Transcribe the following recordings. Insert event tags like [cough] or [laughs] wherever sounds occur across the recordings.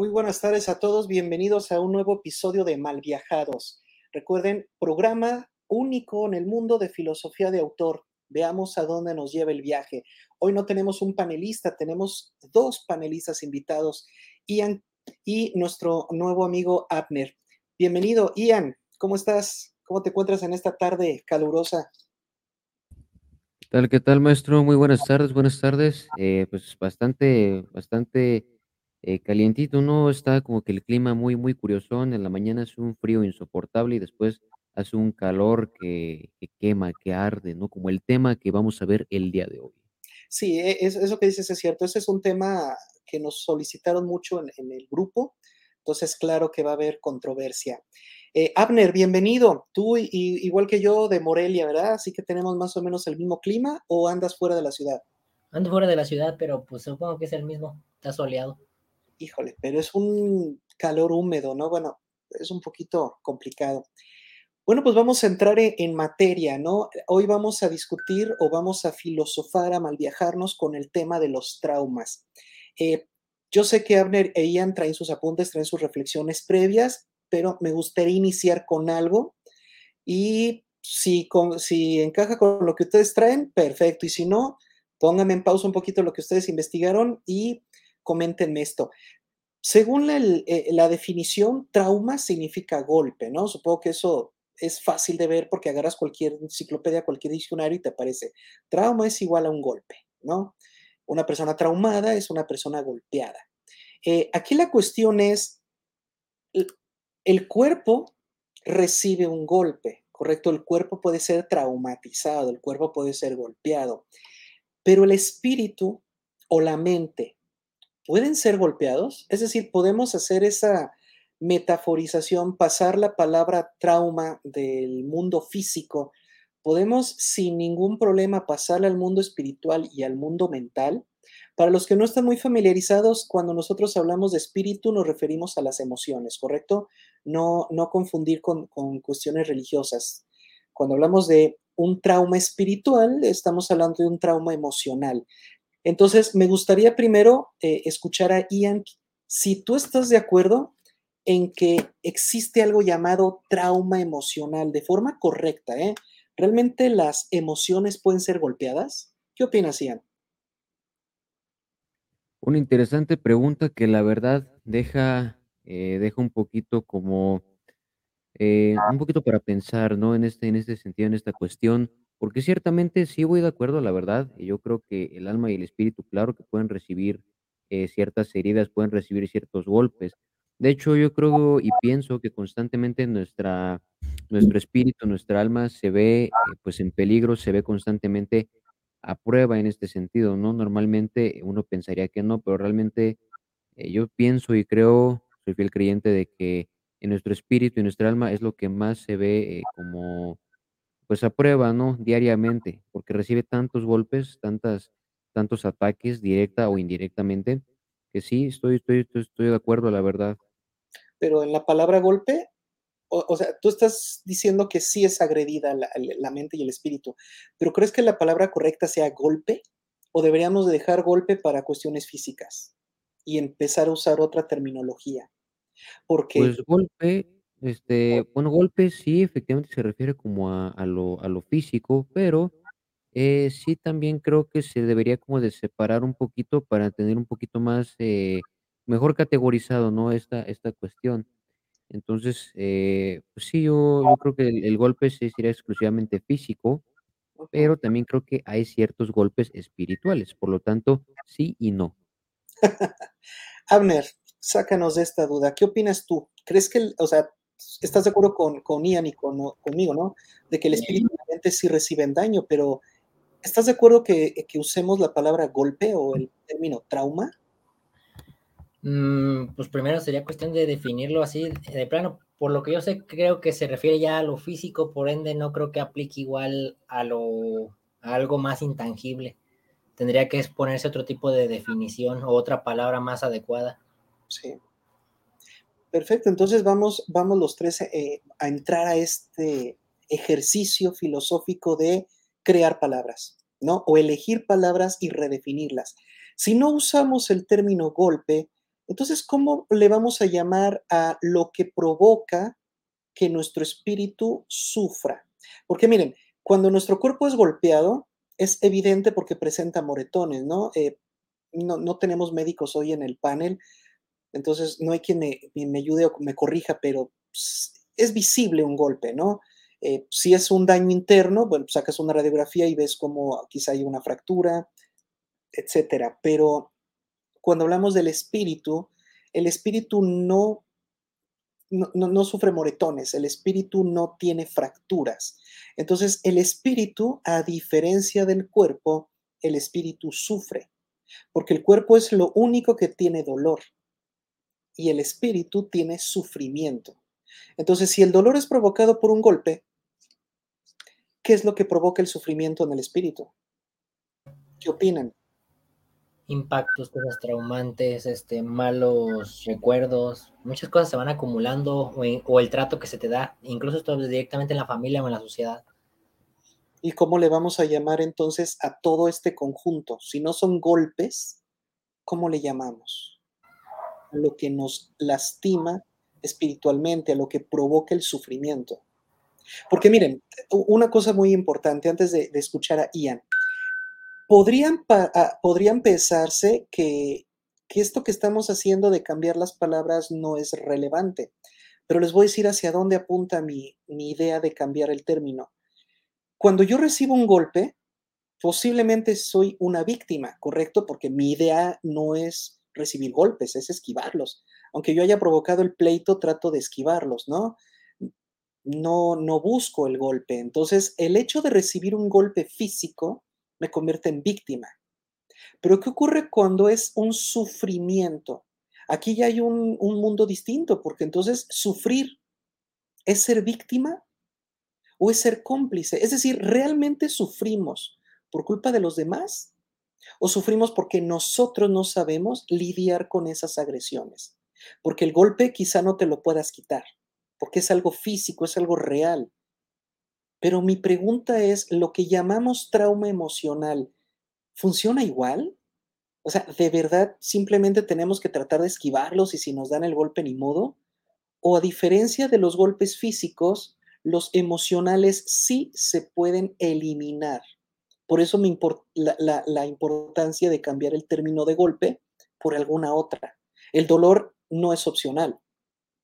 Muy buenas tardes a todos, bienvenidos a un nuevo episodio de Malviajados. Recuerden, programa único en el mundo de filosofía de autor. Veamos a dónde nos lleva el viaje. Hoy no tenemos un panelista, tenemos dos panelistas invitados, Ian y nuestro nuevo amigo Abner. Bienvenido, Ian. ¿Cómo estás? ¿Cómo te encuentras en esta tarde calurosa? ¿Qué tal, qué tal, maestro? Muy buenas tardes, buenas tardes. Eh, pues bastante, bastante eh, calientito, ¿no? Está como que el clima muy, muy curiosón. En la mañana hace un frío insoportable y después hace un calor que, que quema, que arde, ¿no? Como el tema que vamos a ver el día de hoy. Sí, e- es- eso que dices es cierto. Ese es un tema que nos solicitaron mucho en, en el grupo, entonces claro que va a haber controversia. Eh, Abner, bienvenido. Tú, i- igual que yo, de Morelia, ¿verdad? Así que tenemos más o menos el mismo clima o andas fuera de la ciudad. Ando fuera de la ciudad, pero pues supongo que es el mismo. Está soleado. Híjole, pero es un calor húmedo, ¿no? Bueno, es un poquito complicado. Bueno, pues vamos a entrar e- en materia, ¿no? Hoy vamos a discutir o vamos a filosofar, a malviajarnos con el tema de los traumas. Eh, yo sé que Abner e Ian traen sus apuntes, traen sus reflexiones previas, pero me gustaría iniciar con algo y si, si encaja con lo que ustedes traen, perfecto. Y si no, pónganme en pausa un poquito lo que ustedes investigaron y coméntenme esto. Según eh, la definición, trauma significa golpe, ¿no? Supongo que eso es fácil de ver porque agarras cualquier enciclopedia, cualquier diccionario y te aparece. Trauma es igual a un golpe, ¿no? Una persona traumada es una persona golpeada. Eh, aquí la cuestión es, el cuerpo recibe un golpe, ¿correcto? El cuerpo puede ser traumatizado, el cuerpo puede ser golpeado, pero el espíritu o la mente pueden ser golpeados. Es decir, podemos hacer esa metaforización, pasar la palabra trauma del mundo físico, podemos sin ningún problema pasarla al mundo espiritual y al mundo mental. Para los que no están muy familiarizados, cuando nosotros hablamos de espíritu nos referimos a las emociones, ¿correcto? No, no confundir con, con cuestiones religiosas. Cuando hablamos de un trauma espiritual, estamos hablando de un trauma emocional. Entonces, me gustaría primero eh, escuchar a Ian si tú estás de acuerdo en que existe algo llamado trauma emocional de forma correcta, ¿eh? ¿Realmente las emociones pueden ser golpeadas? ¿Qué opinas, Ian? Una interesante pregunta que la verdad deja, eh, deja un poquito como Eh, un poquito para pensar, ¿no? En este en este sentido, en esta cuestión, porque ciertamente sí voy de acuerdo, la verdad, yo creo que el alma y el espíritu, claro que pueden recibir, eh, ciertas heridas, pueden recibir ciertos golpes. De hecho, yo creo y pienso que constantemente nuestra nuestro espíritu, nuestra alma se ve, eh, pues, en peligro, se ve constantemente a prueba en este sentido, ¿no? Normalmente uno pensaría que no, pero realmente eh, yo pienso y creo, soy fiel creyente de que en nuestro espíritu y nuestra alma es lo que más se ve como, pues a prueba, ¿no? Diariamente, porque recibe tantos golpes, tantas, tantos ataques, directa o indirectamente, que sí, estoy, estoy, estoy, estoy de acuerdo, la verdad. Pero en la palabra golpe, o, o sea, tú estás diciendo que sí es agredida la, la mente y el espíritu, pero ¿crees que la palabra correcta sea golpe? ¿O deberíamos de dejar golpe para cuestiones físicas y empezar a usar otra terminología? Porque, Pues golpe, este, bueno, golpe sí, efectivamente se refiere como a, a lo, a lo físico, pero Eh, sí, también creo que se debería como de separar un poquito para tener un poquito más, eh, mejor categorizado, ¿no? Esta esta cuestión. Entonces, eh, pues sí, yo yo creo que el el golpe sí sería exclusivamente físico, pero también creo que hay ciertos golpes espirituales, por lo tanto, sí y no. [laughs] Abner, sácanos de esta duda. ¿Qué opinas tú? ¿Crees que, o sea, estás de acuerdo con, con Ian y con, conmigo, ¿no? De que el espíritu y la mente sí reciben daño, pero ¿estás de acuerdo que, que usemos la palabra golpe o el término trauma? Mm, pues primero sería cuestión de definirlo así de plano. Por lo que yo sé, creo que se refiere ya a lo físico, por ende no creo que aplique igual a lo a algo más intangible. Tendría que ponerse otro tipo de definición o otra palabra más adecuada. Sí. Perfecto, entonces vamos, vamos los tres eh, a entrar a este ejercicio filosófico de crear palabras, ¿no? O elegir palabras y redefinirlas. Si no usamos el término golpe, Entonces, ¿cómo le vamos a llamar a lo que provoca que nuestro espíritu sufra? Porque miren, cuando nuestro cuerpo es golpeado, es evidente porque presenta moretones, ¿no? Eh, no, no tenemos médicos hoy en el panel, entonces no hay quien me, me ayude o me corrija, pero es visible un golpe, ¿no? Eh, si es un daño interno, bueno, sacas una radiografía y ves cómo quizá hay una fractura, etcétera. Pero cuando hablamos del espíritu, el espíritu no, no, no, sufre moretones, el espíritu no tiene fracturas. Entonces, el espíritu, a diferencia del cuerpo, el espíritu sufre, porque el cuerpo es lo único que tiene dolor y el espíritu tiene sufrimiento. Entonces, si el dolor es provocado por un golpe, ¿qué es lo que provoca el sufrimiento en el espíritu? ¿Qué opinan? Impactos, cosas traumantes, este, malos recuerdos, muchas cosas se van acumulando o, el trato que se te da, incluso esto directamente en la familia o en la sociedad. ¿Y cómo le vamos a llamar entonces a todo este conjunto? Si no son golpes, ¿cómo le llamamos? Lo que nos lastima espiritualmente, a lo que provoca el sufrimiento. Porque miren, una cosa muy importante antes de, escuchar a Ian, podrían, podrían pensarse que, esto que estamos haciendo de cambiar las palabras no es relevante, pero les voy a decir hacia dónde apunta mi, mi idea de cambiar el término. Cuando yo recibo un golpe, posiblemente soy una víctima, ¿correcto? Porque mi idea no es recibir golpes, es esquivarlos. Aunque yo haya provocado el pleito, trato de esquivarlos, ¿no? no, no busco el golpe. Entonces, el hecho de recibir un golpe físico me convierte en víctima. Pero ¿qué ocurre cuando es un sufrimiento? Aquí ya hay un, un mundo distinto, porque entonces sufrir es ser víctima o es ser cómplice. Es decir, ¿realmente sufrimos por culpa de los demás? ¿O sufrimos porque nosotros no sabemos lidiar con esas agresiones? Porque el golpe quizá no te lo puedas quitar porque es algo físico, es algo real. Pero mi pregunta es, ¿lo que llamamos trauma emocional funciona igual? O sea, ¿de verdad simplemente tenemos que tratar de esquivarlos y si nos dan el golpe ni modo? ¿O a diferencia de los golpes físicos, los emocionales sí se pueden eliminar? Por eso me importa la, la importancia de cambiar el término de golpe por alguna otra. El dolor no es opcional.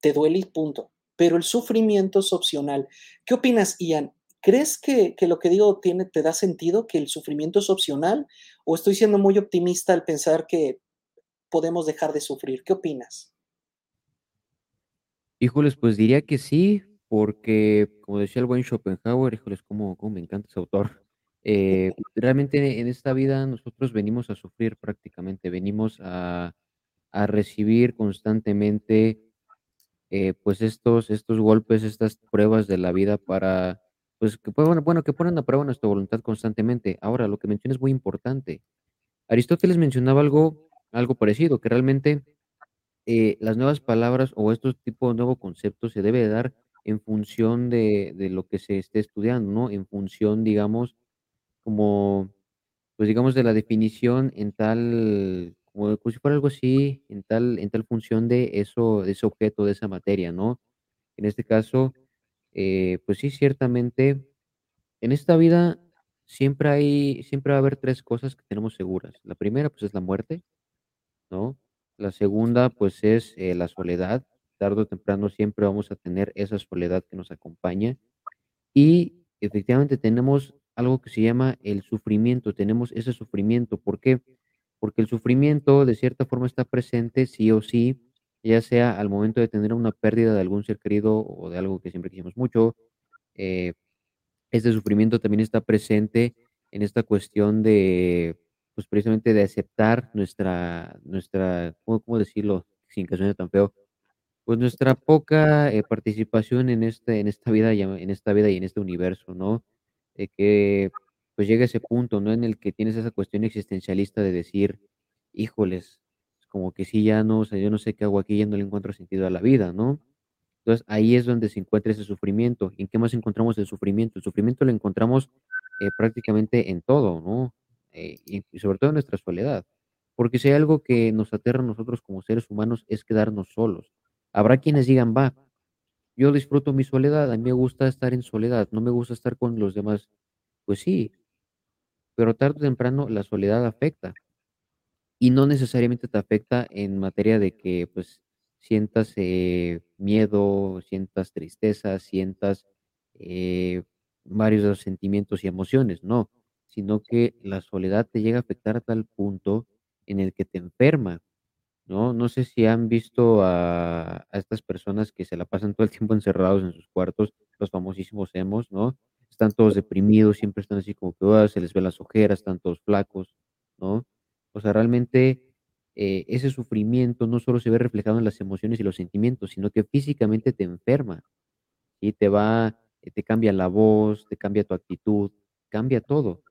Te duele y punto pero el sufrimiento es opcional. ¿Qué opinas, Ian? ¿Crees que, lo que digo tiene, te da sentido, que el sufrimiento es opcional? ¿O estoy siendo muy optimista al pensar que podemos dejar de sufrir? ¿Qué opinas? Híjoles, pues diría que sí, porque como decía el buen Schopenhauer, híjoles, cómo, cómo me encanta ese autor. Eh, realmente en esta vida nosotros venimos a sufrir prácticamente, venimos a, a recibir constantemente eh, pues estos, estos golpes, estas pruebas de la vida para, pues que bueno, bueno, que ponen a prueba nuestra voluntad constantemente. Ahora, lo que mencionas es muy importante. Aristóteles mencionaba algo, algo parecido, que realmente eh, las nuevas palabras o estos tipos de nuevos conceptos se debe dar en función de, de lo que se esté estudiando, ¿no? En función, digamos, como, pues digamos, de la definición en tal como si fuera algo así, en tal en tal función de eso de ese objeto, de esa materia, ¿no? En este caso, eh, pues sí, ciertamente, en esta vida siempre hay siempre va a haber 3 cosas que tenemos seguras. La primera, pues, es la muerte, ¿no? La segunda, pues, es, eh, la soledad. Tarde o temprano siempre vamos a tener esa soledad que nos acompaña. Y efectivamente tenemos algo que se llama el sufrimiento, tenemos ese sufrimiento, ¿por qué? porque el sufrimiento de cierta forma está presente sí o sí, ya sea al momento de tener una pérdida de algún ser querido o de algo que siempre quisimos mucho. Eh, este sufrimiento también está presente en esta cuestión de, pues precisamente de aceptar nuestra, nuestra, ¿cómo, decirlo sin que suene tan feo? Pues nuestra poca eh, participación en este, en esta vida, en esta vida y en este universo, ¿no? De que pues llega ese punto, ¿no? En el que tienes esa cuestión existencialista de decir, híjoles, como que sí, ya no, o sea, yo no sé qué hago aquí, ya no le encuentro sentido a la vida, ¿no? Entonces ahí es donde se encuentra ese sufrimiento. ¿En qué más encontramos el sufrimiento? El sufrimiento lo encontramos eh, prácticamente en todo, ¿no? Eh, y, sobre todo en nuestra soledad. Porque si hay algo que nos aterra a nosotros como seres humanos es quedarnos solos. Habrá quienes digan, va, yo disfruto mi soledad, a mí me gusta estar en soledad, no me gusta estar con los demás. Pues sí, pero tarde o temprano la soledad afecta. Y no necesariamente te afecta en materia de que, pues, sientas eh, miedo, sientas tristeza, sientas eh, varios de los sentimientos y emociones, no, sino que la soledad te llega a afectar a tal punto en el que te enferma, ¿no? No sé si han visto a, estas personas que se la pasan todo el tiempo encerrados en sus cuartos, los famosísimos emos, ¿no? Están todos deprimidos, siempre están así como que "Ah", se les ve las ojeras, están todos flacos, ¿no? O sea, realmente eh, ese sufrimiento no solo se ve reflejado en las emociones y los sentimientos, sino que físicamente te enferma, y te va, te cambia la voz, te cambia tu actitud, cambia todo.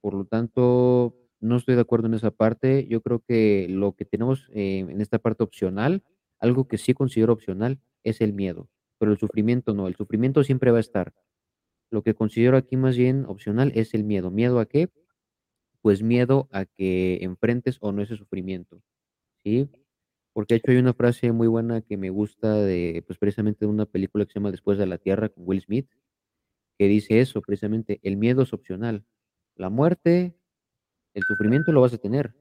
Por lo tanto, no estoy de acuerdo en esa parte. Yo creo que lo que tenemos eh, en esta parte opcional, algo que sí considero opcional, es el miedo, pero el sufrimiento no. El sufrimiento siempre va a estar. Lo que considero aquí más bien opcional es el miedo. ¿Miedo a qué? Pues miedo a que enfrentes o no ese sufrimiento, ¿sí? Porque de hecho hay una frase muy buena que me gusta de, pues precisamente de una película que se llama Después de la Tierra con Will Smith, que dice eso, precisamente, el miedo es opcional. La muerte, el sufrimiento lo vas a tener,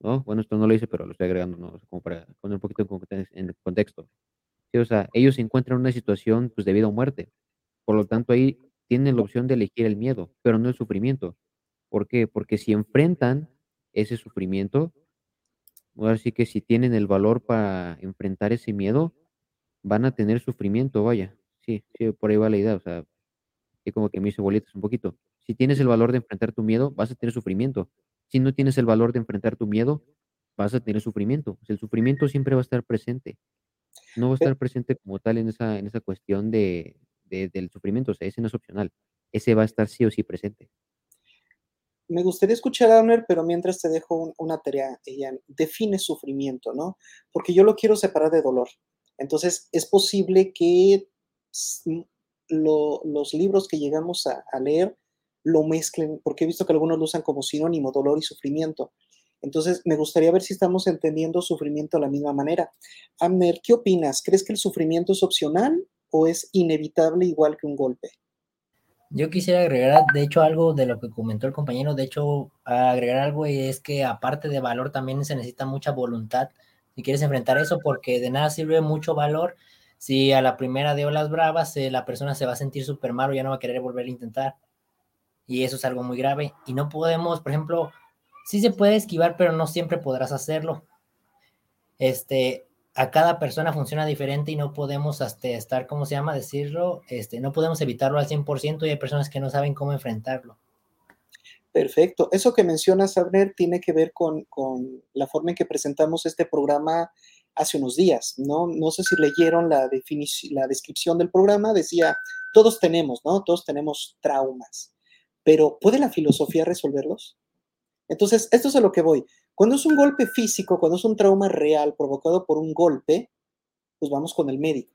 ¿no? Bueno, esto no lo dice, pero lo estoy agregando, ¿no? O sea, como para poner un poquito en conte- en contexto. Sí, o sea, ellos se encuentran en una situación pues de vida o muerte. Por lo tanto, ahí tienen la opción de elegir el miedo, pero no el sufrimiento. ¿Por qué? Porque si enfrentan ese sufrimiento, ahora sí que si tienen el valor para enfrentar ese miedo, van a tener sufrimiento, vaya. Sí, sí, por ahí va la idea, o sea, y como que me hizo bolitas un poquito. Si tienes el valor de enfrentar tu miedo, vas a tener sufrimiento. Si no tienes el valor de enfrentar tu miedo, vas a tener sufrimiento. O sea, el sufrimiento siempre va a estar presente. No va a estar presente como tal en esa, en esa cuestión de, de- del sufrimiento. O sea, ese no es opcional. Ese va a estar sí o sí presente. Me gustaría escuchar a Abner, pero mientras te dejo un- una tarea, Ian. Define sufrimiento, ¿no? Porque yo lo quiero separar de dolor. Entonces, es posible que lo- los libros que llegamos a, a leer lo mezclen, porque he visto que algunos lo usan como sinónimo, dolor y sufrimiento. Entonces, me gustaría ver si estamos entendiendo sufrimiento de la misma manera. Abner, ¿qué opinas? ¿Crees que el sufrimiento es opcional o es inevitable igual que un golpe? Yo quisiera agregar, de hecho, algo de lo que comentó el compañero, de hecho, agregar algo y es que aparte de valor también se necesita mucha voluntad si quieres enfrentar eso, porque de nada sirve mucho valor si a la primera de olas bravas eh, la persona se va a sentir súper mal o ya no va a querer volver a intentar. Y eso es algo muy grave. Y no podemos, por ejemplo, sí se puede esquivar, pero no siempre podrás hacerlo. Este, a cada persona funciona diferente y no podemos hasta estar, ¿cómo se llama? Decirlo, este, no podemos evitarlo al 100% y hay personas que no saben cómo enfrentarlo. Perfecto. Eso que mencionas, Abner, tiene que ver con, con la forma en que presentamos este programa hace unos días, ¿no? No sé si leyeron la, la descripción del programa, decía, todos tenemos, ¿no? Todos tenemos traumas, pero ¿puede la filosofía resolverlos? Entonces, esto es a lo que voy. Cuando es un golpe físico, cuando es un trauma real provocado por un golpe, pues vamos con el médico,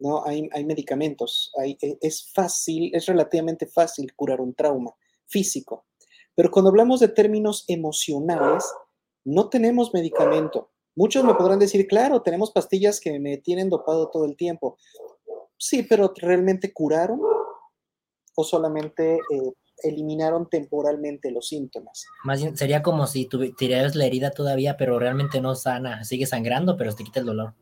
¿no? Hay, medicamentos, hay- e- es fácil, es relativamente fácil curar un trauma físico. Pero cuando hablamos de términos emocionales, no tenemos medicamento. Muchos me podrán decir, claro, tenemos pastillas que me tienen dopado todo el tiempo. Sí, pero ¿realmente curaron o solamente eh, eliminaron temporalmente los síntomas? Más bien, sería como si tuvi- tiraras la herida todavía, pero realmente no sana, sigue sangrando, pero te quita el dolor.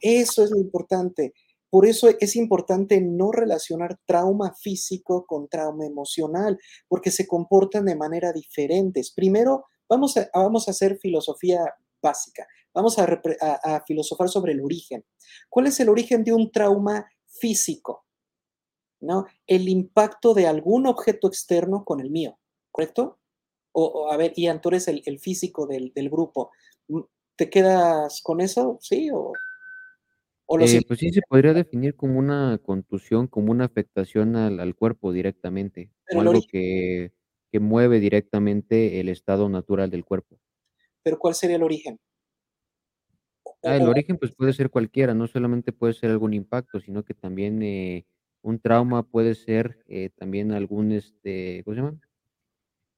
Eso es lo importante. Por eso es importante no relacionar trauma físico con trauma emocional, porque se comportan de manera diferentes. Primero, vamos a, vamos a hacer filosofía básica. Vamos a, repre- a- a filosofar sobre el origen. ¿Cuál es el origen de un trauma físico? ¿No? El impacto de algún objeto externo con el mío, ¿correcto? O, o, a ver, Ian, tú eres el, el físico del, del grupo. ¿Te quedas con eso? ¿Sí? ¿O, o lo Eh, pues sí se podría definir como una contusión, como una afectación al, al cuerpo directamente, Pero algo que, que mueve directamente el estado natural del cuerpo. pero ¿cuál sería el origen? Ah, el origen pues puede ser cualquiera, no solamente puede ser algún impacto, sino que también eh, un trauma puede ser eh, también algún, este, ¿cómo se llama?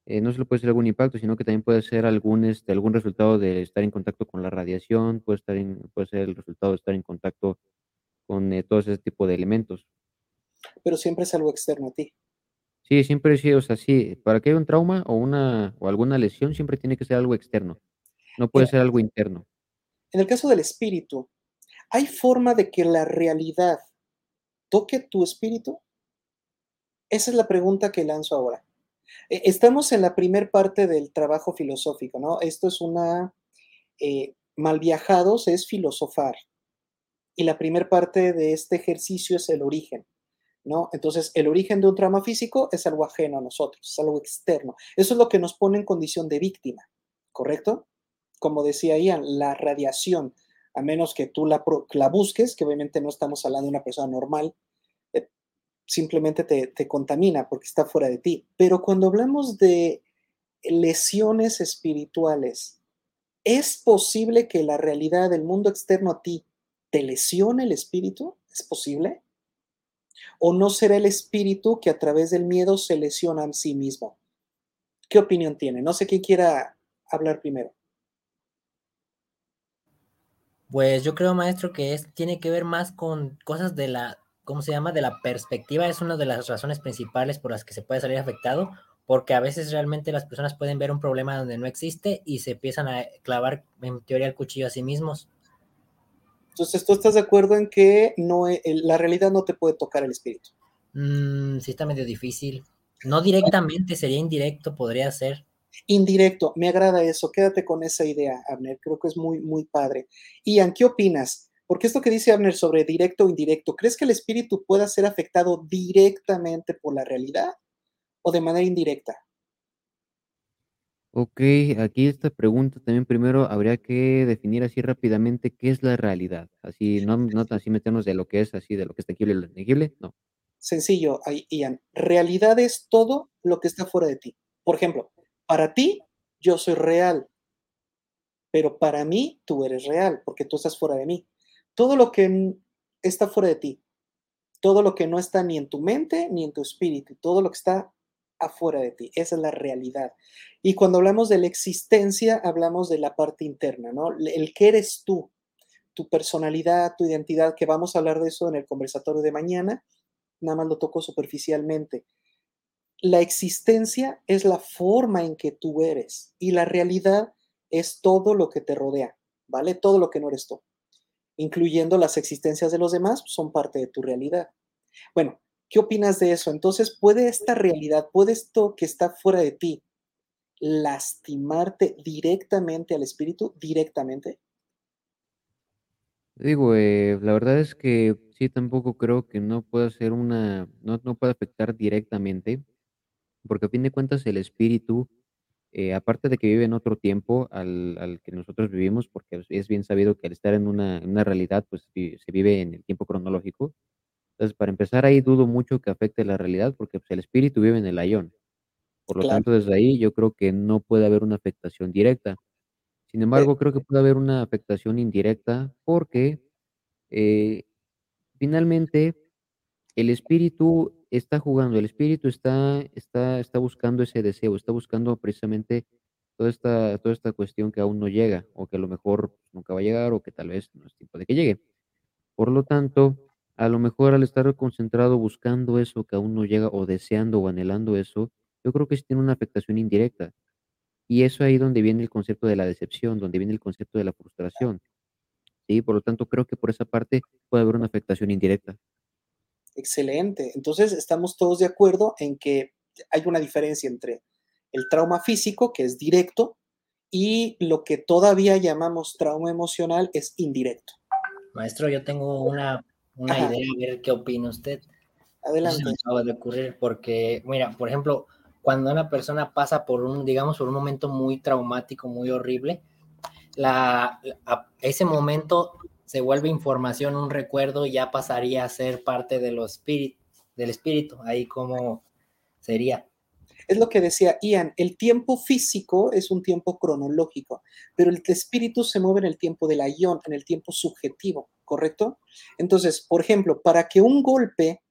eh, no solo puede ser algún impacto, sino que también puede ser algún, este, algún resultado de estar en contacto con la radiación, puede estar en puede ser el resultado de estar en contacto con, eh, todo ese tipo de elementos. Pero siempre es algo externo a ti. Sí, siempre sí, o sea, sí, para que haya un trauma o una o alguna lesión siempre tiene que ser algo externo, no puede Mira ser algo interno. en el caso del espíritu, ¿hay forma de que la realidad toque tu espíritu? Esa es la pregunta que lanzo ahora. E estamos en la primer parte del trabajo filosófico, ¿no? Esto es una, eh, mal viajados es filosofar. Y la primer parte de este ejercicio es el origen, ¿no? Entonces, el origen de un trauma físico es algo ajeno a nosotros, es algo externo. Eso es lo que nos pone en condición de víctima, ¿correcto? Como decía Ian, la radiación, a menos que tú la busques, que obviamente no estamos hablando de una persona normal, eh, simplemente te te contamina porque está fuera de ti. Pero cuando hablamos de lesiones espirituales, ¿es posible que la realidad del mundo externo a ti te lesione el espíritu? ¿Es posible? ¿O no será el espíritu que a través del miedo se lesiona a sí mismo? ¿Qué opinión tiene? No sé quién quiera hablar primero. Pues, yo creo, maestro, que es tiene que ver más con cosas de la, ¿cómo se llama?, de la perspectiva, es una de las razones principales por las que se puede salir afectado, porque a veces realmente las personas pueden ver un problema donde no existe y se empiezan a clavar, en teoría, el cuchillo a sí mismos. Entonces, ¿tú estás de acuerdo en que no, eh, la realidad no te puede tocar el espíritu? Mm, sí está medio difícil. No directamente, sería indirecto, podría ser. Indirecto, me agrada eso, quédate con esa idea, Abner, creo que es muy, muy padre. Ian, ¿qué opinas? Porque esto que dice Abner sobre directo o indirecto, ¿crees que el espíritu pueda ser afectado directamente por la realidad o de manera indirecta? Okey, aquí esta pregunta también primero habría que definir así rápidamente qué es la realidad, así no no así meternos de lo que es así, de lo que es tangible y lo intangible, no. Sencillo, Ian, realidad es todo lo que está fuera de ti. Por ejemplo, para ti, yo soy real. Pero para mí, tú eres real, porque tú estás fuera de mí. Todo lo que, mm, está fuera de ti, todo lo que no está ni en tu mente ni en tu espíritu, todo lo que está afuera de ti, esa es la realidad. Y cuando hablamos de la existencia, hablamos de la parte interna, ¿no? El qué eres tú, tu personalidad, tu identidad, que vamos a hablar de eso en el conversatorio de mañana, nada más lo toco superficialmente. La existencia es la forma en que tú eres y la realidad es todo lo que te rodea, ¿vale? Todo lo que no eres tú, incluyendo las existencias de los demás, son parte de tu realidad. Bueno, ¿qué opinas de eso? Entonces, ¿puede esta realidad, puede esto que está fuera de ti lastimarte directamente al espíritu, directamente? Digo, eh, la verdad es que sí, tampoco creo que no pueda ser una no no puede afectar directamente, porque a fin de cuentas el espíritu, eh, aparte de que vive en otro tiempo al al que nosotros vivimos, porque es bien sabido que al estar en una en una realidad, pues, se vive en el tiempo cronológico. Entonces, para empezar, ahí dudo mucho que afecte la realidad, porque, pues, el espíritu vive en el ayón. Por lo Claro. tanto, desde ahí yo creo que no puede haber una afectación directa. Sin Eh embargo, creo que puede haber una afectación indirecta porque, eh, finalmente, el espíritu está jugando, el espíritu está está está buscando ese deseo, está buscando precisamente toda esta toda esta cuestión que aún no llega, o que a lo mejor nunca va a llegar, o que tal vez no es tiempo de que llegue. Por lo tanto, a lo mejor al estar concentrado buscando eso que aún no llega, o deseando, o anhelando eso, yo creo que sí tiene una afectación indirecta. Y es ahí donde viene el concepto de la decepción, donde viene el concepto de la frustración. Sí, por lo tanto, creo que por esa parte puede haber una afectación indirecta. Excelente. Entonces, estamos todos de acuerdo en que hay una diferencia entre el trauma físico, que es directo, y lo que todavía llamamos trauma emocional es indirecto. Maestro, yo tengo una una Ajá. idea, a ver qué opina usted. Eso se me Adelante. acaba de ocurrir porque, mira, por ejemplo, cuando una persona pasa por un, digamos, por un momento muy traumático, muy horrible, la a ese momento se vuelve información, un recuerdo, ya pasaría a ser parte de lo espíri del espíritu, ahí, ¿cómo sería? Es lo que decía Ian, el tiempo físico es un tiempo cronológico, pero el espíritu se mueve en el tiempo del ayón, en el tiempo subjetivo, ¿correcto? Entonces, por ejemplo, para que un golpe,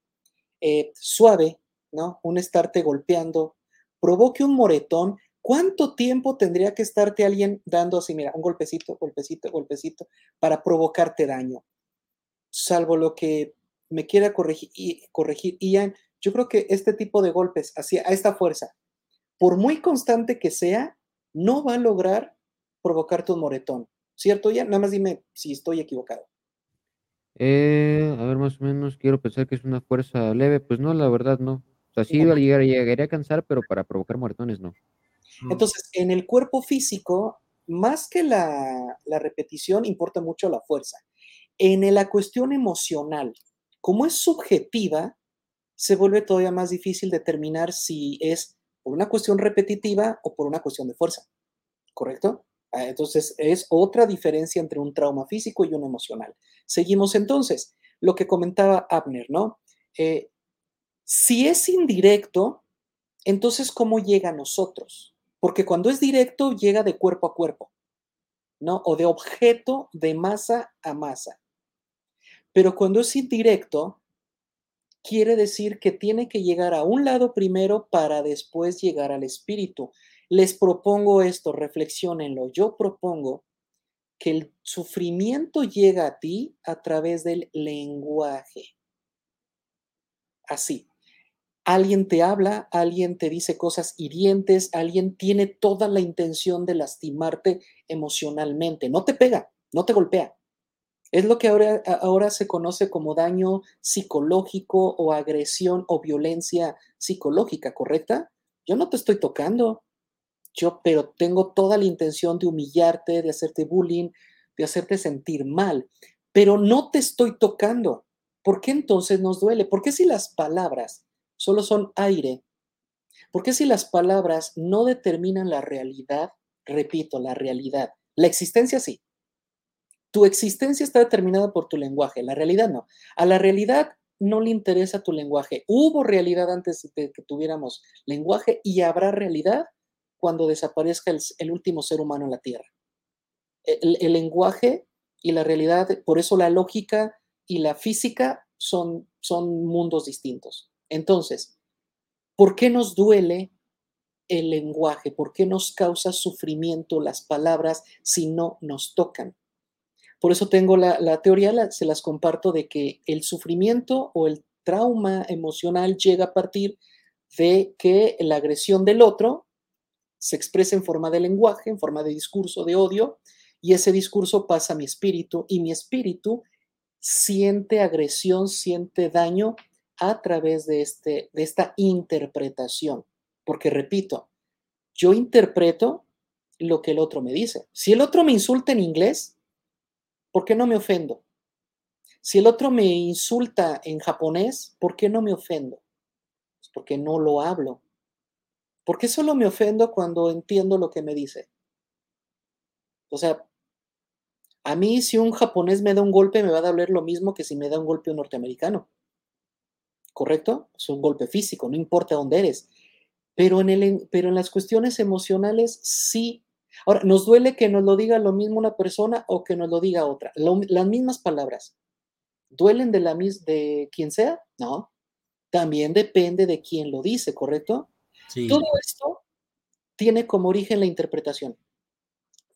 eh, suave, ¿no? Un estarte golpeando, provoque un moretón, ¿cuánto tiempo tendría que estarte alguien dando así, mira, un golpecito, golpecito, golpecito, para provocarte daño? Salvo lo que me quiera corregir, corregir Ian, yo creo que este tipo de golpes así, a esta fuerza, por muy constante que sea, no va a lograr provocarte un moretón. ¿Cierto, Ian? Nada más dime si estoy equivocado. Eh, a ver, más o menos, quiero pensar que es una fuerza leve. Pues no, la verdad no. O sea, sí llegar, llegaría a cansar, pero para provocar moretones no. Mm. Entonces, en el cuerpo físico, más que la, repetición, importa mucho la fuerza. En la cuestión emocional, como es subjetiva, se vuelve todavía más difícil determinar si es por una cuestión repetitiva o por una cuestión de fuerza. ¿Correcto? Ah, entonces, es otra diferencia entre un trauma físico y uno emocional. Seguimos entonces. Lo que comentaba Abner, ¿no? Eh, si es indirecto, entonces, ¿cómo llega a nosotros? Porque cuando es directo, llega de cuerpo a cuerpo, ¿no? O de objeto de masa a masa. Pero cuando es indirecto, quiere decir que tiene que llegar a un lado primero para después llegar al espíritu. Les propongo esto, reflexionenlo. Yo propongo que el sufrimiento llega a ti a través del lenguaje. Así. Alguien te habla, alguien te dice cosas hirientes, alguien tiene toda la intención de lastimarte emocionalmente. No te pega, no te golpea. Es lo que ahora, ahora se conoce como daño psicológico o agresión o violencia psicológica, ¿correcta? Yo no te estoy tocando, yo, pero tengo toda la intención de humillarte, de hacerte bullying, de hacerte sentir mal, pero no te estoy tocando. ¿Por qué entonces nos duele? ¿Por qué si las palabras solo son aire? ¿Por qué si las palabras no determinan la realidad? Repito, la realidad. La existencia sí, tu existencia está determinada por tu lenguaje, la realidad no. A la realidad no le interesa tu lenguaje. Hubo realidad antes de que tuviéramos lenguaje y habrá realidad cuando desaparezca el, último ser humano en la Tierra. El, el, lenguaje y la realidad, por eso la lógica y la física son, son mundos distintos. Entonces, ¿por qué nos duele el lenguaje? ¿Por qué nos causa sufrimiento las palabras si no nos tocan? Por eso tengo la, teoría, se las comparto, de que el sufrimiento o el trauma emocional llega a partir de que la agresión del otro se expresa en forma de lenguaje, en forma de discurso de odio, y ese discurso pasa a mi espíritu y mi espíritu siente agresión, siente daño a través de, este, de esta interpretación. Porque repito, yo interpreto lo que el otro me dice. Si el otro me insulta en inglés, ¿por qué no me ofendo? Si el otro me insulta en japonés, ¿por qué no me ofendo? Pues porque no lo hablo. ¿Por qué solo me ofendo cuando entiendo lo que me dice? O sea, a mí si un japonés me da un golpe me va a doler lo mismo que si me da un golpe un norteamericano. ¿Correcto? Es un golpe físico, no importa dónde eres. Pero en, el, pero en las cuestiones emocionales sí Ahora, ¿nos duele que nos lo diga lo mismo una persona o que nos lo diga otra? las mismas palabras. ¿Duelen de, la, de quien sea? No. También depende de quién lo dice, ¿correcto? Todo esto tiene como origen la interpretación.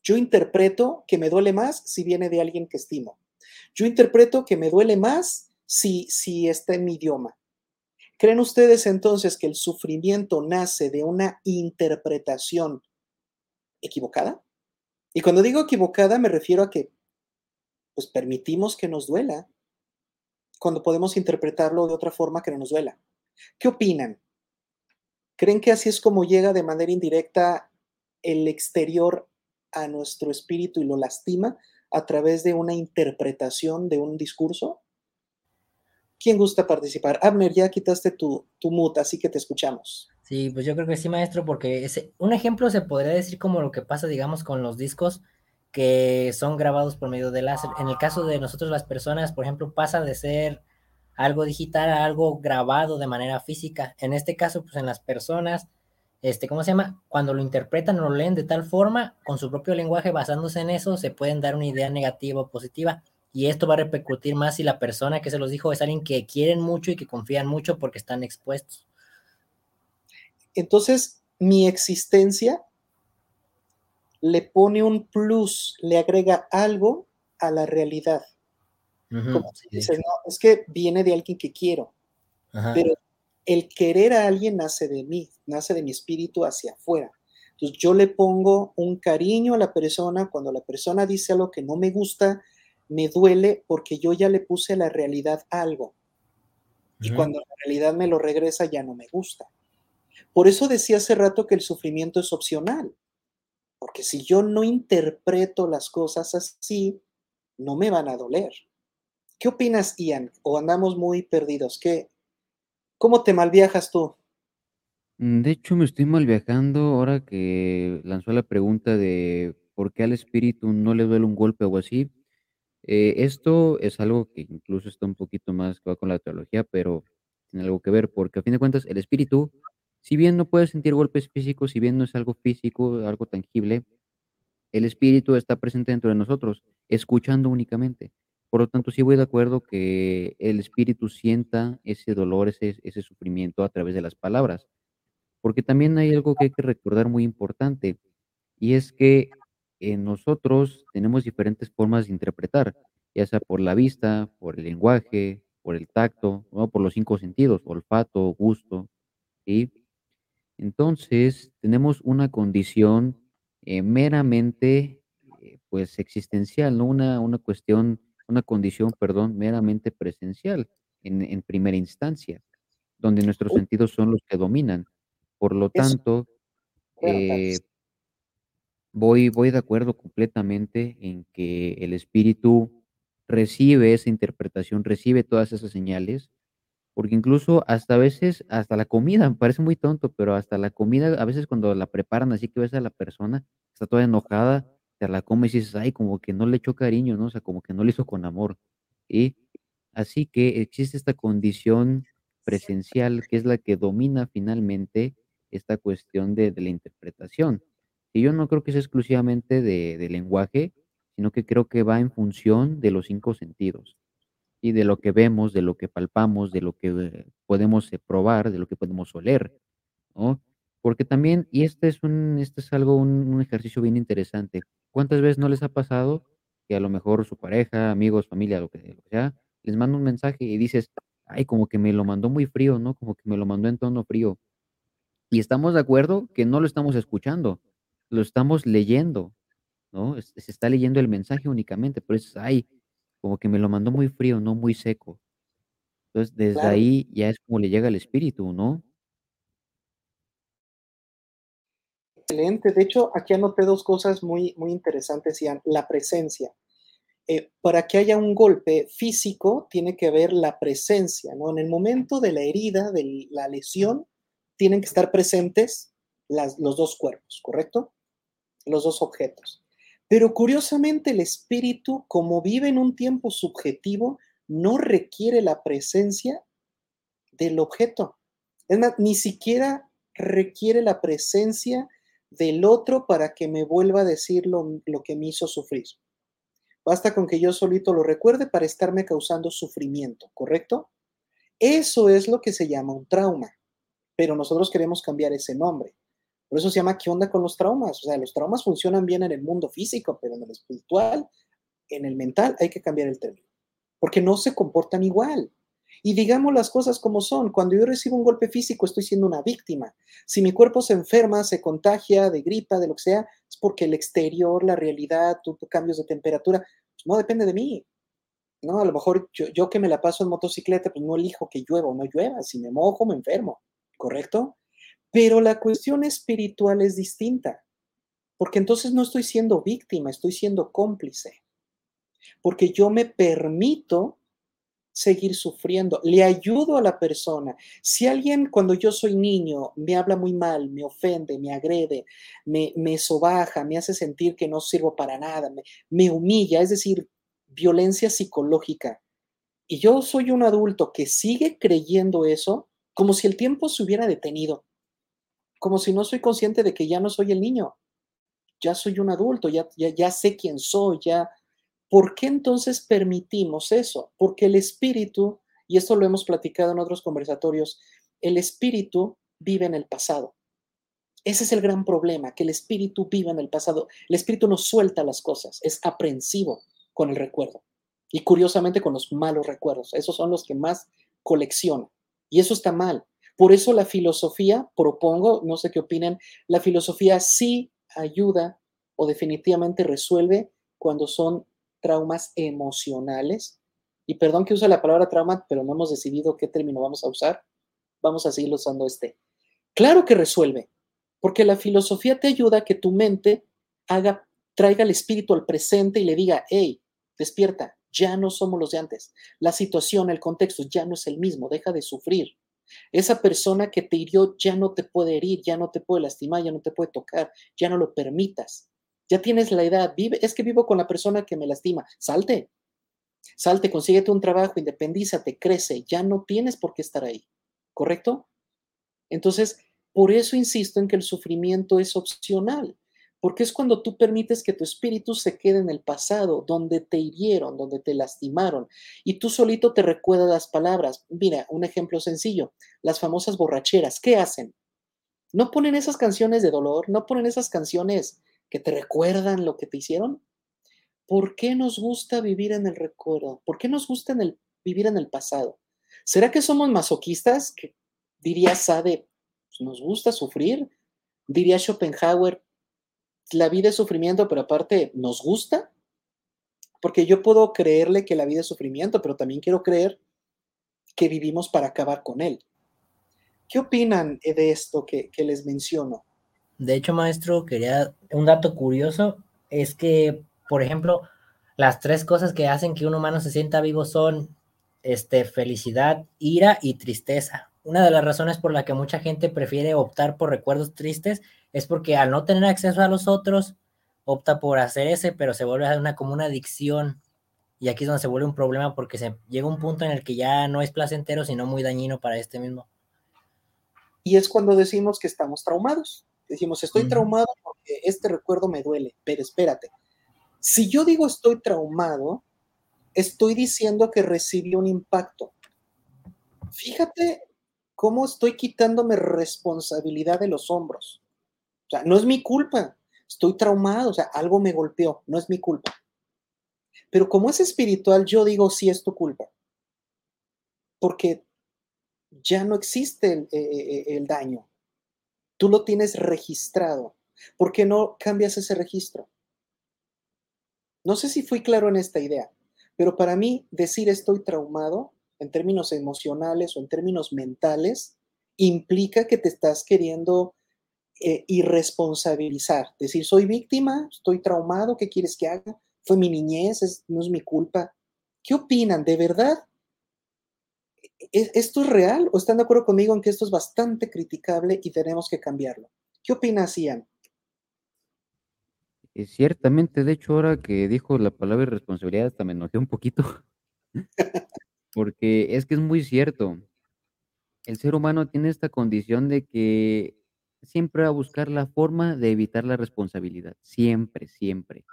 Yo interpreto que me duele más si viene de alguien que estimo. Yo interpreto que me duele más si, si está en mi idioma. ¿Creen ustedes entonces que el sufrimiento nace de una interpretación equivocada. Y cuando digo equivocada me refiero a que pues permitimos que nos duela cuando podemos interpretarlo de otra forma que no nos duela. ¿Qué opinan? ¿Creen que así es como llega de manera indirecta el exterior a nuestro espíritu y lo lastima a través de una interpretación de un discurso? ¿Quién gusta participar? Abner, ya quitaste tu, tu mut, así que te escuchamos. Sí, pues yo creo que sí, maestro, porque ese, un ejemplo se podría decir como lo que pasa, digamos, con los discos que son grabados por medio de láser. En el caso de nosotros las personas, por ejemplo, pasa de ser algo digital a algo grabado de manera física. En este caso, pues en las personas, este, ¿cómo se llama? Cuando lo interpretan o lo leen de tal forma, con su propio lenguaje, basándose en eso, se pueden dar una idea negativa o positiva. Y esto va a repercutir más si la persona que se los dijo es alguien que quieren mucho y que confían mucho porque están expuestos. Entonces, mi existencia le pone un plus, le agrega algo a la realidad. Como si dices, no, es que viene de alguien que quiero, pero el querer a alguien nace de mí, nace de mi espíritu hacia afuera. Entonces yo le pongo un cariño a la persona cuando la persona dice algo que no me gusta, me duele porque yo ya le puse a la realidad algo. Y cuando la realidad me lo regresa ya no me gusta. Por eso decía hace rato que el sufrimiento es opcional. Porque si yo no interpreto las cosas así, no me van a doler. ¿Qué opinas, Ian? ¿O andamos muy perdidos? ¿Qué, ¿Cómo te malviajas tú? Mm, de hecho, me estoy mal viajando ahora que lanzó la pregunta de por qué al espíritu no le duele un golpe o así. Eh, esto es algo que incluso está un poquito más que va con la teología, pero tiene algo que ver, porque a fin de cuentas el espíritu, si bien no puede sentir golpes físicos, si bien no es algo físico, algo tangible, el espíritu está presente dentro de nosotros, escuchando únicamente. Por lo tanto, sí voy de acuerdo que el espíritu sienta ese dolor, ese, ese sufrimiento a través de las palabras. Porque también hay algo que hay que recordar muy importante, y es que eh, nosotros tenemos diferentes formas de interpretar, ya sea por la vista, por el lenguaje, por el tacto, o por los cinco sentidos, olfato, gusto, ¿sí? Entonces, tenemos una condición eh, meramente, eh, pues, existencial, ¿no? Una, una cuestión, una condición, perdón, meramente presencial en, en primera instancia, donde nuestros sentidos son los que dominan. Por lo Eso, tanto, tal eh. Voy, voy de acuerdo completamente en que el espíritu recibe esa interpretación, recibe todas esas señales, porque incluso hasta a veces, hasta la comida, me parece muy tonto, pero hasta la comida, a veces cuando la preparan así que ves a la persona, está toda enojada, te la comes y dices, ay, como que no le echó cariño, ¿no? O sea, como que no le hizo con amor. Y así que existe esta condición presencial que es la que domina finalmente esta cuestión de, de la interpretación. Y yo no creo que sea exclusivamente de, lenguaje, sino que creo que va en función de los cinco sentidos y de lo que vemos, de lo que palpamos, de lo que podemos eh, probar, de lo que podemos oler, ¿no? Porque también, y este es un, este es algo, un, un ejercicio bien interesante. ¿Cuántas veces no les ha pasado que a lo mejor su pareja, amigos, familia, lo que, lo que sea, les manda un mensaje y dices, ay, como que me lo mandó muy frío, ¿no? Como que me lo mandó en tono frío. Y estamos de acuerdo que no lo estamos escuchando, lo estamos leyendo, ¿no? Se está leyendo el mensaje únicamente, pero es, ay, como que me lo mandó muy frío, no muy seco. Entonces, desde Claro, ahí ya es como le llega el espíritu, ¿no? excelente. De hecho, aquí anoté dos cosas muy, muy interesantes, Ian. La presencia. Eh, para que haya un golpe físico, tiene que haber la presencia, ¿no? En el momento de la herida, de la lesión, tienen que estar presentes las, los dos cuerpos, ¿correcto? Los dos objetos. Pero curiosamente, el espíritu, como vive en un tiempo subjetivo, no requiere la presencia del objeto. Ni siquiera requiere la presencia del otro para que me vuelva a decir lo, lo que me hizo sufrir. Basta con que yo solito lo recuerde para estarme causando sufrimiento, ¿correcto? Eso es lo que se llama un trauma, pero nosotros queremos cambiar ese nombre. Por eso se llama ¿qué onda con los traumas? O sea, los traumas funcionan bien en el mundo físico, pero en el espiritual, en el mental, hay que cambiar el término, porque no se comportan igual. Y digamos las cosas como son. Cuando yo recibo un golpe físico, estoy siendo una víctima. Si mi cuerpo se enferma, se contagia de gripa, de lo que sea, es porque el exterior, la realidad, tu, cambios de temperatura, pues no depende de mí. ¿no? A lo mejor yo, yo, que me la paso en motocicleta, pues no elijo que llueva o no llueva. Si me mojo, me enfermo. ¿Correcto? Pero la cuestión espiritual es distinta. Porque entonces no estoy siendo víctima, estoy siendo cómplice. Porque yo me permito seguir sufriendo, le ayudo a la persona. Si alguien cuando yo soy niño me habla muy mal, me ofende, me agrede, me, me sobaja, me hace sentir que no sirvo para nada, me, me humilla, es decir, violencia psicológica, y yo soy un adulto que sigue creyendo eso, como si el tiempo se hubiera detenido, como si no soy consciente de que ya no soy el niño, ya soy un adulto, ya, ya, ya sé quién soy, ya, ¿Por qué entonces permitimos eso? Porque el espíritu, y esto lo hemos platicado en otros conversatorios, el espíritu vive en el pasado. Ese es el gran problema, que el espíritu viva en el pasado. El espíritu no suelta las cosas, es aprensivo con el recuerdo. Y curiosamente con los malos recuerdos. Esos son los que más colecciona. Y eso está mal. Por eso la filosofía, propongo, no sé qué opinen, la filosofía sí ayuda o definitivamente resuelve cuando son traumas emocionales. Y perdón que use la palabra trauma, pero no hemos decidido qué término vamos a usar. Vamos a seguir usando este. Claro que resuelve, porque la filosofía te ayuda a que tu mente haga, traiga el espíritu al presente y le diga, hey, despierta, ya no somos los de antes. La situación, el contexto ya no es el mismo, deja de sufrir. Esa persona que te hirió ya no te puede herir, ya no te puede lastimar, ya no te puede tocar, ya no lo permitas. Ya tienes la edad, vive, es que vivo con la persona que me lastima. Salte, salte, consíguete un trabajo, independízate, crece, ya no tienes por qué estar ahí. ¿Correcto? Entonces, por eso insisto en que el sufrimiento es opcional, porque es cuando tú permites que tu espíritu se quede en el pasado, donde te hirieron, donde te lastimaron, y tú solito te recuerdas las palabras. Mira, un ejemplo sencillo, las famosas borracheras, ¿qué hacen? No ponen esas canciones de dolor, no ponen esas canciones que te recuerdan lo que te hicieron. ¿Por qué nos gusta vivir en el recuerdo? ¿Por qué nos gusta vivir en el pasado? ¿Será que somos masoquistas? Que diría Sade, pues, nos gusta sufrir. Diría Schopenhauer, la vida es sufrimiento, pero aparte nos gusta. Porque yo puedo creerle que la vida es sufrimiento, pero también quiero creer que vivimos para acabar con él. ¿Qué opinan de esto que, que les menciono? De hecho, maestro, quería un dato curioso, es que, por ejemplo, las tres cosas que hacen que un humano se sienta vivo son este, felicidad, ira y tristeza. Una de las razones por la que mucha gente prefiere optar por recuerdos tristes es porque al no tener acceso a los otros, opta por hacer ese, pero se vuelve una, como una adicción. Y aquí es donde se vuelve un problema porque se llega un punto en el que ya no es placentero, sino muy dañino para este mismo. Y es cuando decimos que estamos traumados. Decimos, estoy traumado porque este recuerdo me duele, pero espérate. Si yo digo estoy traumado, estoy diciendo que recibí un impacto. Fíjate cómo estoy quitándome responsabilidad de los hombros. Sea, no es mi culpa, estoy traumado, o sea, algo me golpeó, no es mi culpa. Pero como es espiritual, yo digo sí es tu culpa. Porque ya no existe el, eh, eh, el daño. Tú lo tienes registrado. ¿Por qué no cambias ese registro? No sé si fui claro en esta idea. Pero para mí, decir estoy traumado en términos emocionales o en términos mentales implica que te estás queriendo eh, irresponsabilizar. Decir, soy víctima, estoy traumado, ¿qué quieres que haga? Fue mi niñez, no es mi culpa. ¿Qué opinan? ¿De verdad? ¿E-, ¿Esto es real o están de acuerdo conmigo en que esto es bastante criticable y tenemos que cambiarlo? ¿Qué opinas, Ian? Eh, ciertamente, de hecho, ahora que dijo la palabra irresponsabilidad, hasta me enojé un poquito. [laughs] Porque es que es muy cierto. El ser humano tiene esta condición de que siempre va a buscar la forma de evitar la responsabilidad. Siempre, siempre.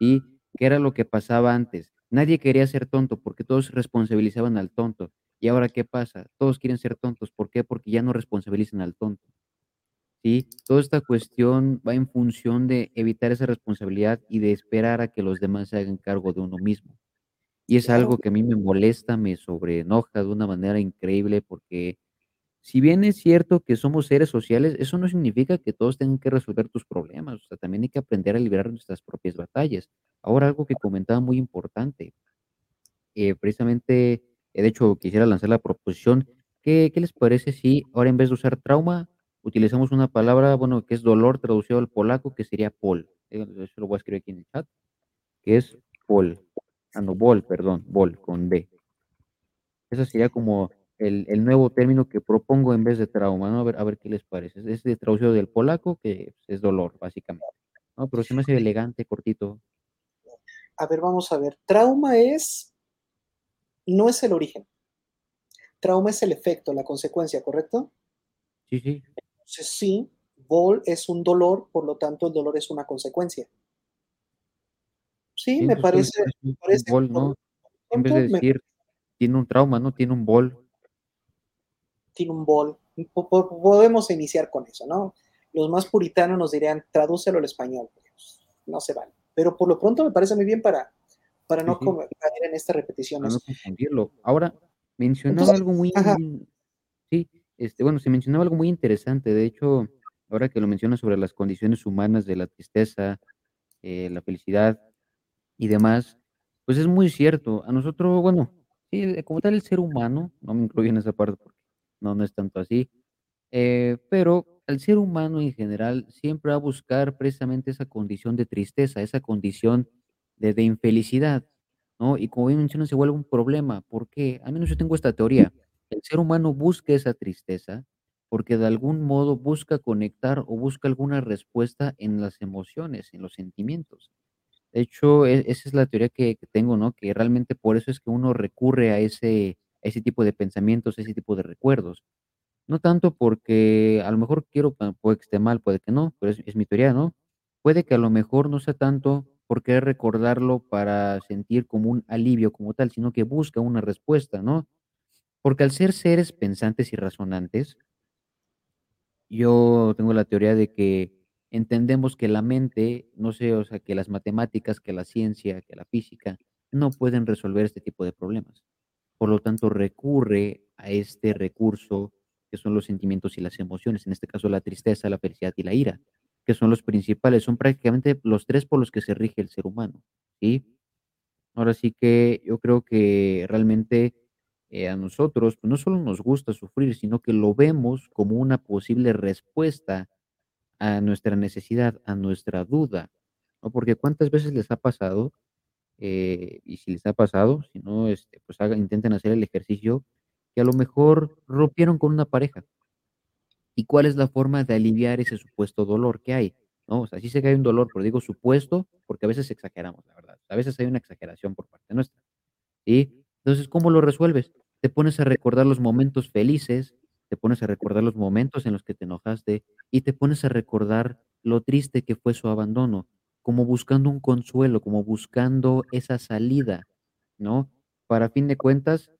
¿Y qué era lo que pasaba antes? Nadie quería ser tonto porque todos responsabilizaban al tonto. ¿Y ahora qué pasa? Todos quieren ser tontos. ¿Por qué? Porque ya no responsabilizan al tonto. ¿sí? Toda esta cuestión va en función de evitar esa responsabilidad y de esperar a que los demás se hagan cargo de uno mismo. Y es algo que a mí me molesta, me sobreenoja de una manera increíble porque si bien es cierto que somos seres sociales, eso no significa que todos tengan que resolver tus problemas, o sea, también hay que aprender a liberar nuestras propias batallas. Ahora algo que comentaba muy importante, eh, precisamente, eh, de hecho, quisiera lanzar la proposición, ¿qué, ¿qué les parece si ahora en vez de usar trauma, utilizamos una palabra, bueno, que es dolor traducido al polaco, que sería pol. Eh, eso lo voy a escribir aquí en el chat, que es pol. Ah, no, bol, perdón, bol, con B. Eso sería como el, el, nuevo término que propongo en vez de trauma, ¿no? A ver, a ver qué les parece. Es de traducido del polaco, que es dolor, básicamente. ¿no? Pero se me hace elegante, cortito. A ver, vamos a ver. Trauma es, no es el origen. Trauma es el efecto, la consecuencia, ¿correcto? Sí, sí. Entonces, sí, bol es un dolor, por lo tanto el dolor es una consecuencia. Sí, me parece. Me parece bol, ¿no? En vez de decir, me... tiene un trauma, ¿no? Tiene un bol. Tiene un bol. Podemos iniciar con eso, ¿no? los más puritanos nos dirían, tradúcelo al español. No se vale. Pero por lo pronto me parece muy bien para, para no caer en esta repetición. Para no confundirlo. Ahora, mencionaba algo muy... Sí, este, bueno, se mencionaba algo muy interesante. De hecho, ahora que lo mencionas sobre las condiciones humanas de la tristeza, eh, la felicidad y demás, pues es muy cierto. A nosotros, bueno, sí, como tal el ser humano, no me incluyo en esa parte porque no, no es tanto así, eh, pero el ser humano en general siempre va a buscar precisamente esa condición de tristeza, esa condición de, infelicidad, ¿no? Y como bien mencionas, se vuelve un problema. ¿Por qué? Al menos yo tengo esta teoría. El ser humano busca esa tristeza porque de algún modo busca conectar o busca alguna respuesta en las emociones, en los sentimientos. De hecho, e, esa es la teoría que, tengo, ¿no? Que realmente por eso es que uno recurre a ese, ese tipo de pensamientos, ese tipo de recuerdos. No tanto porque a lo mejor quiero, puede que esté mal, puede que no, pero es, mi teoría, ¿no? Puede que a lo mejor no sea tanto por querer recordarlo para sentir como un alivio como tal, sino que busca una respuesta, ¿no? Porque al ser seres pensantes y razonantes, yo tengo la teoría de que entendemos que la mente, no sé, o sea, que las matemáticas, que la ciencia, que la física, no pueden resolver este tipo de problemas. Por lo tanto, recurre a este recurso que son los sentimientos y las emociones, en este caso la tristeza, la felicidad y la ira, que son los principales, son prácticamente los tres por los que se rige el ser humano, ¿sí? Ahora sí que yo creo que realmente eh, a nosotros pues, no solo nos gusta sufrir, sino que lo vemos como una posible respuesta a nuestra necesidad, a nuestra duda, ¿no? Porque cuántas veces les ha pasado, eh, y si les ha pasado, si no, este, pues intenten hacer el ejercicio, que a lo mejor rompieron con una pareja. ¿Y cuál es la forma de aliviar ese supuesto dolor que hay? ¿No? O sea, sí sé que hay un dolor, pero digo supuesto porque a veces exageramos, la verdad. A veces hay una exageración por parte nuestra. ¿Sí? Entonces, ¿cómo lo resuelves? Te pones a recordar los momentos felices, te pones a recordar los momentos en los que te enojaste y te pones a recordar lo triste que fue su abandono, como buscando un consuelo, como buscando esa salida, ¿no? Para fin de cuentas,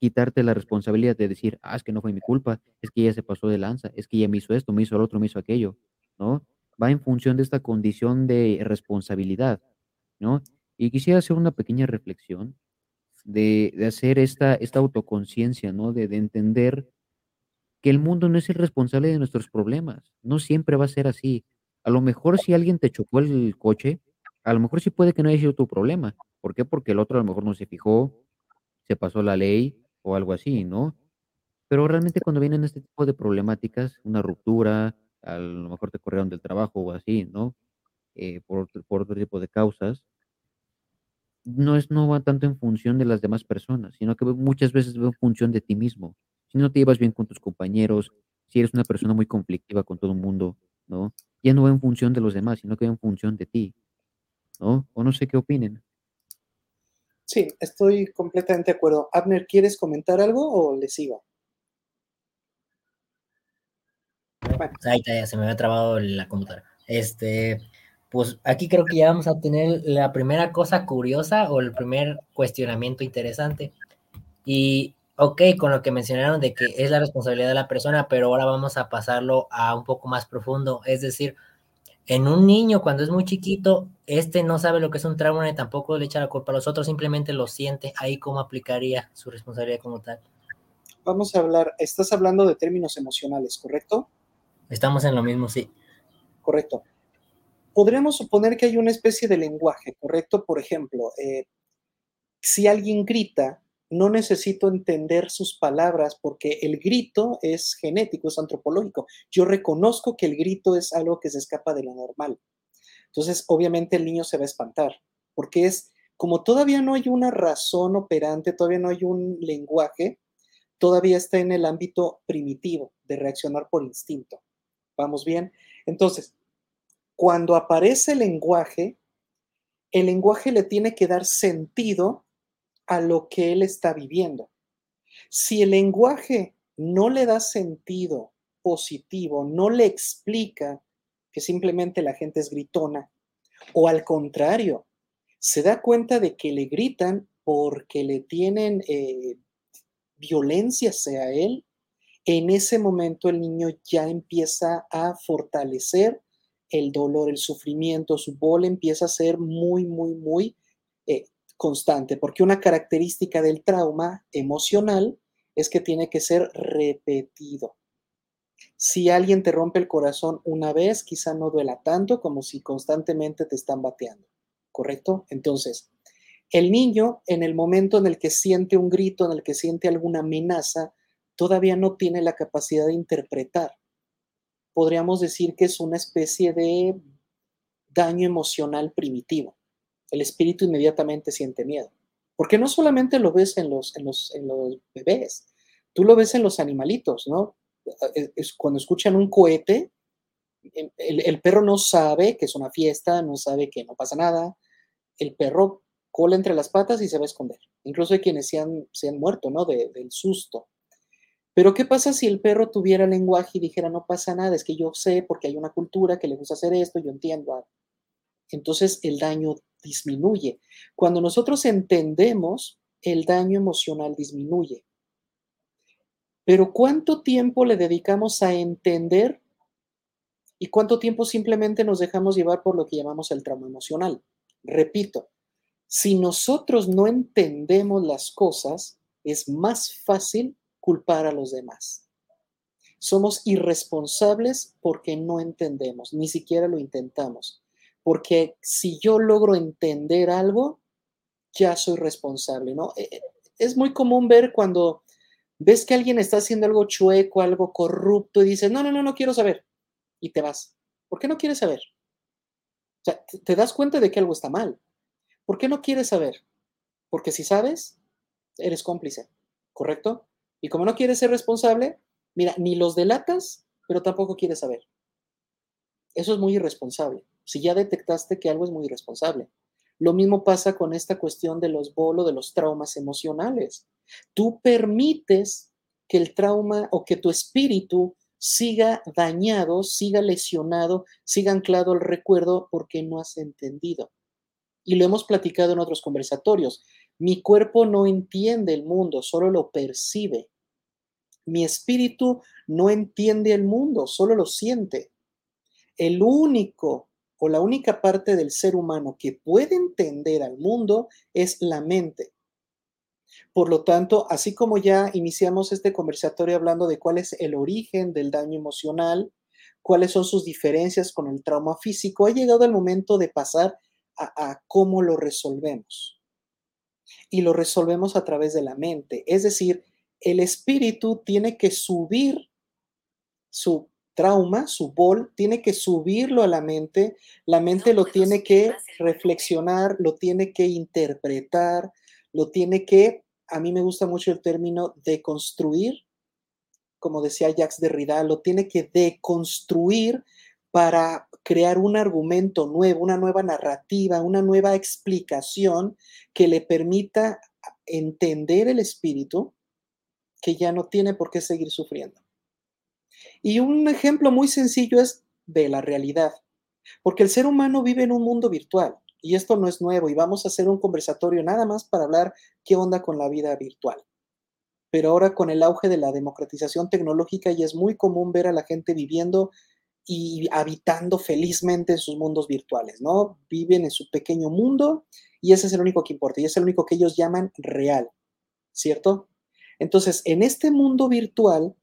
quitarte la responsabilidad de decir, ah, es que no fue mi culpa, es que ella se pasó de lanza, es que ella me hizo esto, me hizo el otro, me hizo aquello, ¿no? Va en función de esta condición de responsabilidad, ¿no? Y quisiera hacer una pequeña reflexión de, hacer esta, esta autoconciencia, ¿no? De, de entender que el mundo no es el responsable de nuestros problemas, no siempre va a ser así. A lo mejor si alguien te chocó el coche, a lo mejor sí puede que no haya sido tu problema. ¿Por qué? Porque el otro a lo mejor no se fijó, se pasó la ley o algo así, ¿no? Pero realmente cuando vienen este tipo de problemáticas, una ruptura, a lo mejor te corrieron del trabajo o así, ¿no? Eh, por, por otro tipo de causas, no es no va tanto en función de las demás personas, sino que muchas veces va en función de ti mismo. Si no te llevas bien con tus compañeros, si eres una persona muy conflictiva con todo el mundo, ¿no? Ya no va en función de los demás, sino que va en función de ti, ¿no? O no sé qué opinen. Sí, estoy completamente de acuerdo. Abner, ¿quieres comentar algo o le sigo? Bueno. Ahí está, ya se me había trabado la computadora. Este, pues aquí creo que ya vamos a tener la primera cosa curiosa o el primer cuestionamiento interesante. Y ok, con lo que mencionaron de que es la responsabilidad de la persona, pero ahora vamos a pasarlo a un poco más profundo. Es decir, en un niño cuando es muy chiquito, este no sabe lo que es un trauma ni tampoco le echa la culpa a los otros, simplemente lo siente. Ahí cómo aplicaría su responsabilidad como tal. Vamos a hablar, estás hablando de términos emocionales, ¿correcto? Estamos en lo mismo, sí. Correcto podríamos suponer que hay una especie de lenguaje, ¿correcto? Por ejemplo, eh, si alguien grita, no necesito entender sus palabras porque el grito es genético, es antropológico. Yo reconozco que el grito es algo que se escapa de lo normal. Entonces, obviamente el niño se va a espantar porque es como todavía no hay una razón operante, todavía no hay un lenguaje, todavía está en el ámbito primitivo de reaccionar por instinto. ¿Vamos bien? Entonces, cuando aparece el lenguaje, el lenguaje le tiene que dar sentido a lo que él está viviendo. Si el lenguaje no le da sentido positivo, no le explica que simplemente la gente es gritona, o al contrario, se da cuenta de que le gritan porque le tienen eh, violencia hacia él, en ese momento el niño ya empieza a fortalecer el dolor, el sufrimiento, su bola empieza a ser muy, muy, muy constante, porque una característica del trauma emocional es que tiene que ser repetido. Si alguien te rompe el corazón una vez, quizá no duela tanto como si constantemente te están bateando, ¿correcto? Entonces, el niño en el momento en el que siente un grito, en el que siente alguna amenaza, todavía no tiene la capacidad de interpretar. Podríamos decir que es una especie de daño emocional primitivo. El espíritu inmediatamente siente miedo. Porque no solamente lo ves en los, bebés, tú lo ves en los animalitos, ¿no? Cuando escuchan un cohete, el, perro no sabe que es una fiesta, no sabe que no pasa nada. El perro cola entre las patas y se va a esconder. Incluso hay quienes se han, se han muerto, ¿no? del susto. Pero ¿qué pasa si el perro tuviera lenguaje y dijera, no pasa nada, es que yo sé porque hay una cultura que le gusta hacer esto, yo entiendo. Entonces el daño disminuye. Cuando nosotros entendemos, el daño emocional disminuye. Pero ¿cuánto tiempo le dedicamos a entender y cuánto tiempo simplemente nos dejamos llevar por lo que llamamos el trauma emocional? Repito, si nosotros no entendemos las cosas, es más fácil culpar a los demás. Somos irresponsables porque no entendemos, ni siquiera lo intentamos. Porque si yo logro entender algo, ya soy responsable, ¿no? E, e, es muy común ver cuando ves que alguien está haciendo algo chueco, algo corrupto y dices, no, no, no, no quiero saber. Y te vas. ¿Por qué no quieres saber? O sea, te das cuenta de que algo está mal. ¿Por qué no quieres saber? Porque si sabes, eres cómplice, ¿correcto? Y como no quieres ser responsable, mira, ni los delatas, pero tampoco quieres saber. Eso es muy irresponsable. Si ya detectaste que algo es muy irresponsable. Lo mismo pasa con esta cuestión de los bolos, de los traumas emocionales. Tú permites que el trauma o que tu espíritu siga dañado, siga lesionado, siga anclado al recuerdo porque no has entendido. Y lo hemos platicado en otros conversatorios. Mi cuerpo no entiende el mundo, solo lo percibe. Mi espíritu no entiende el mundo, solo lo siente. El único o la única parte del ser humano que puede entender al mundo es la mente. Por lo tanto, así como ya iniciamos este conversatorio hablando de cuál es el origen del daño emocional, cuáles son sus diferencias con el trauma físico, ha llegado el momento de pasar a, a cómo lo resolvemos y lo resolvemos a través de la mente. Es decir, el espíritu tiene que subir su trauma, su bol, tiene que subirlo a la mente, la mente lo tiene que reflexionar, lo tiene que interpretar, lo tiene que, a mí me gusta mucho el término deconstruir, como decía Jacques Derrida, lo tiene que deconstruir para crear un argumento nuevo, una nueva narrativa, una nueva explicación que le permita entender el espíritu que ya no tiene por qué seguir sufriendo. Y un ejemplo muy sencillo es de la realidad, porque el ser humano vive en un mundo virtual y esto no es nuevo y vamos a hacer un conversatorio nada más para hablar qué onda con la vida virtual. Pero ahora con el auge de la democratización tecnológica ya es muy común ver a la gente viviendo y habitando felizmente en sus mundos virtuales, ¿no? Viven en su pequeño mundo y ese es el único que importa y es el único que ellos llaman real, ¿cierto? Entonces, en este mundo virtual,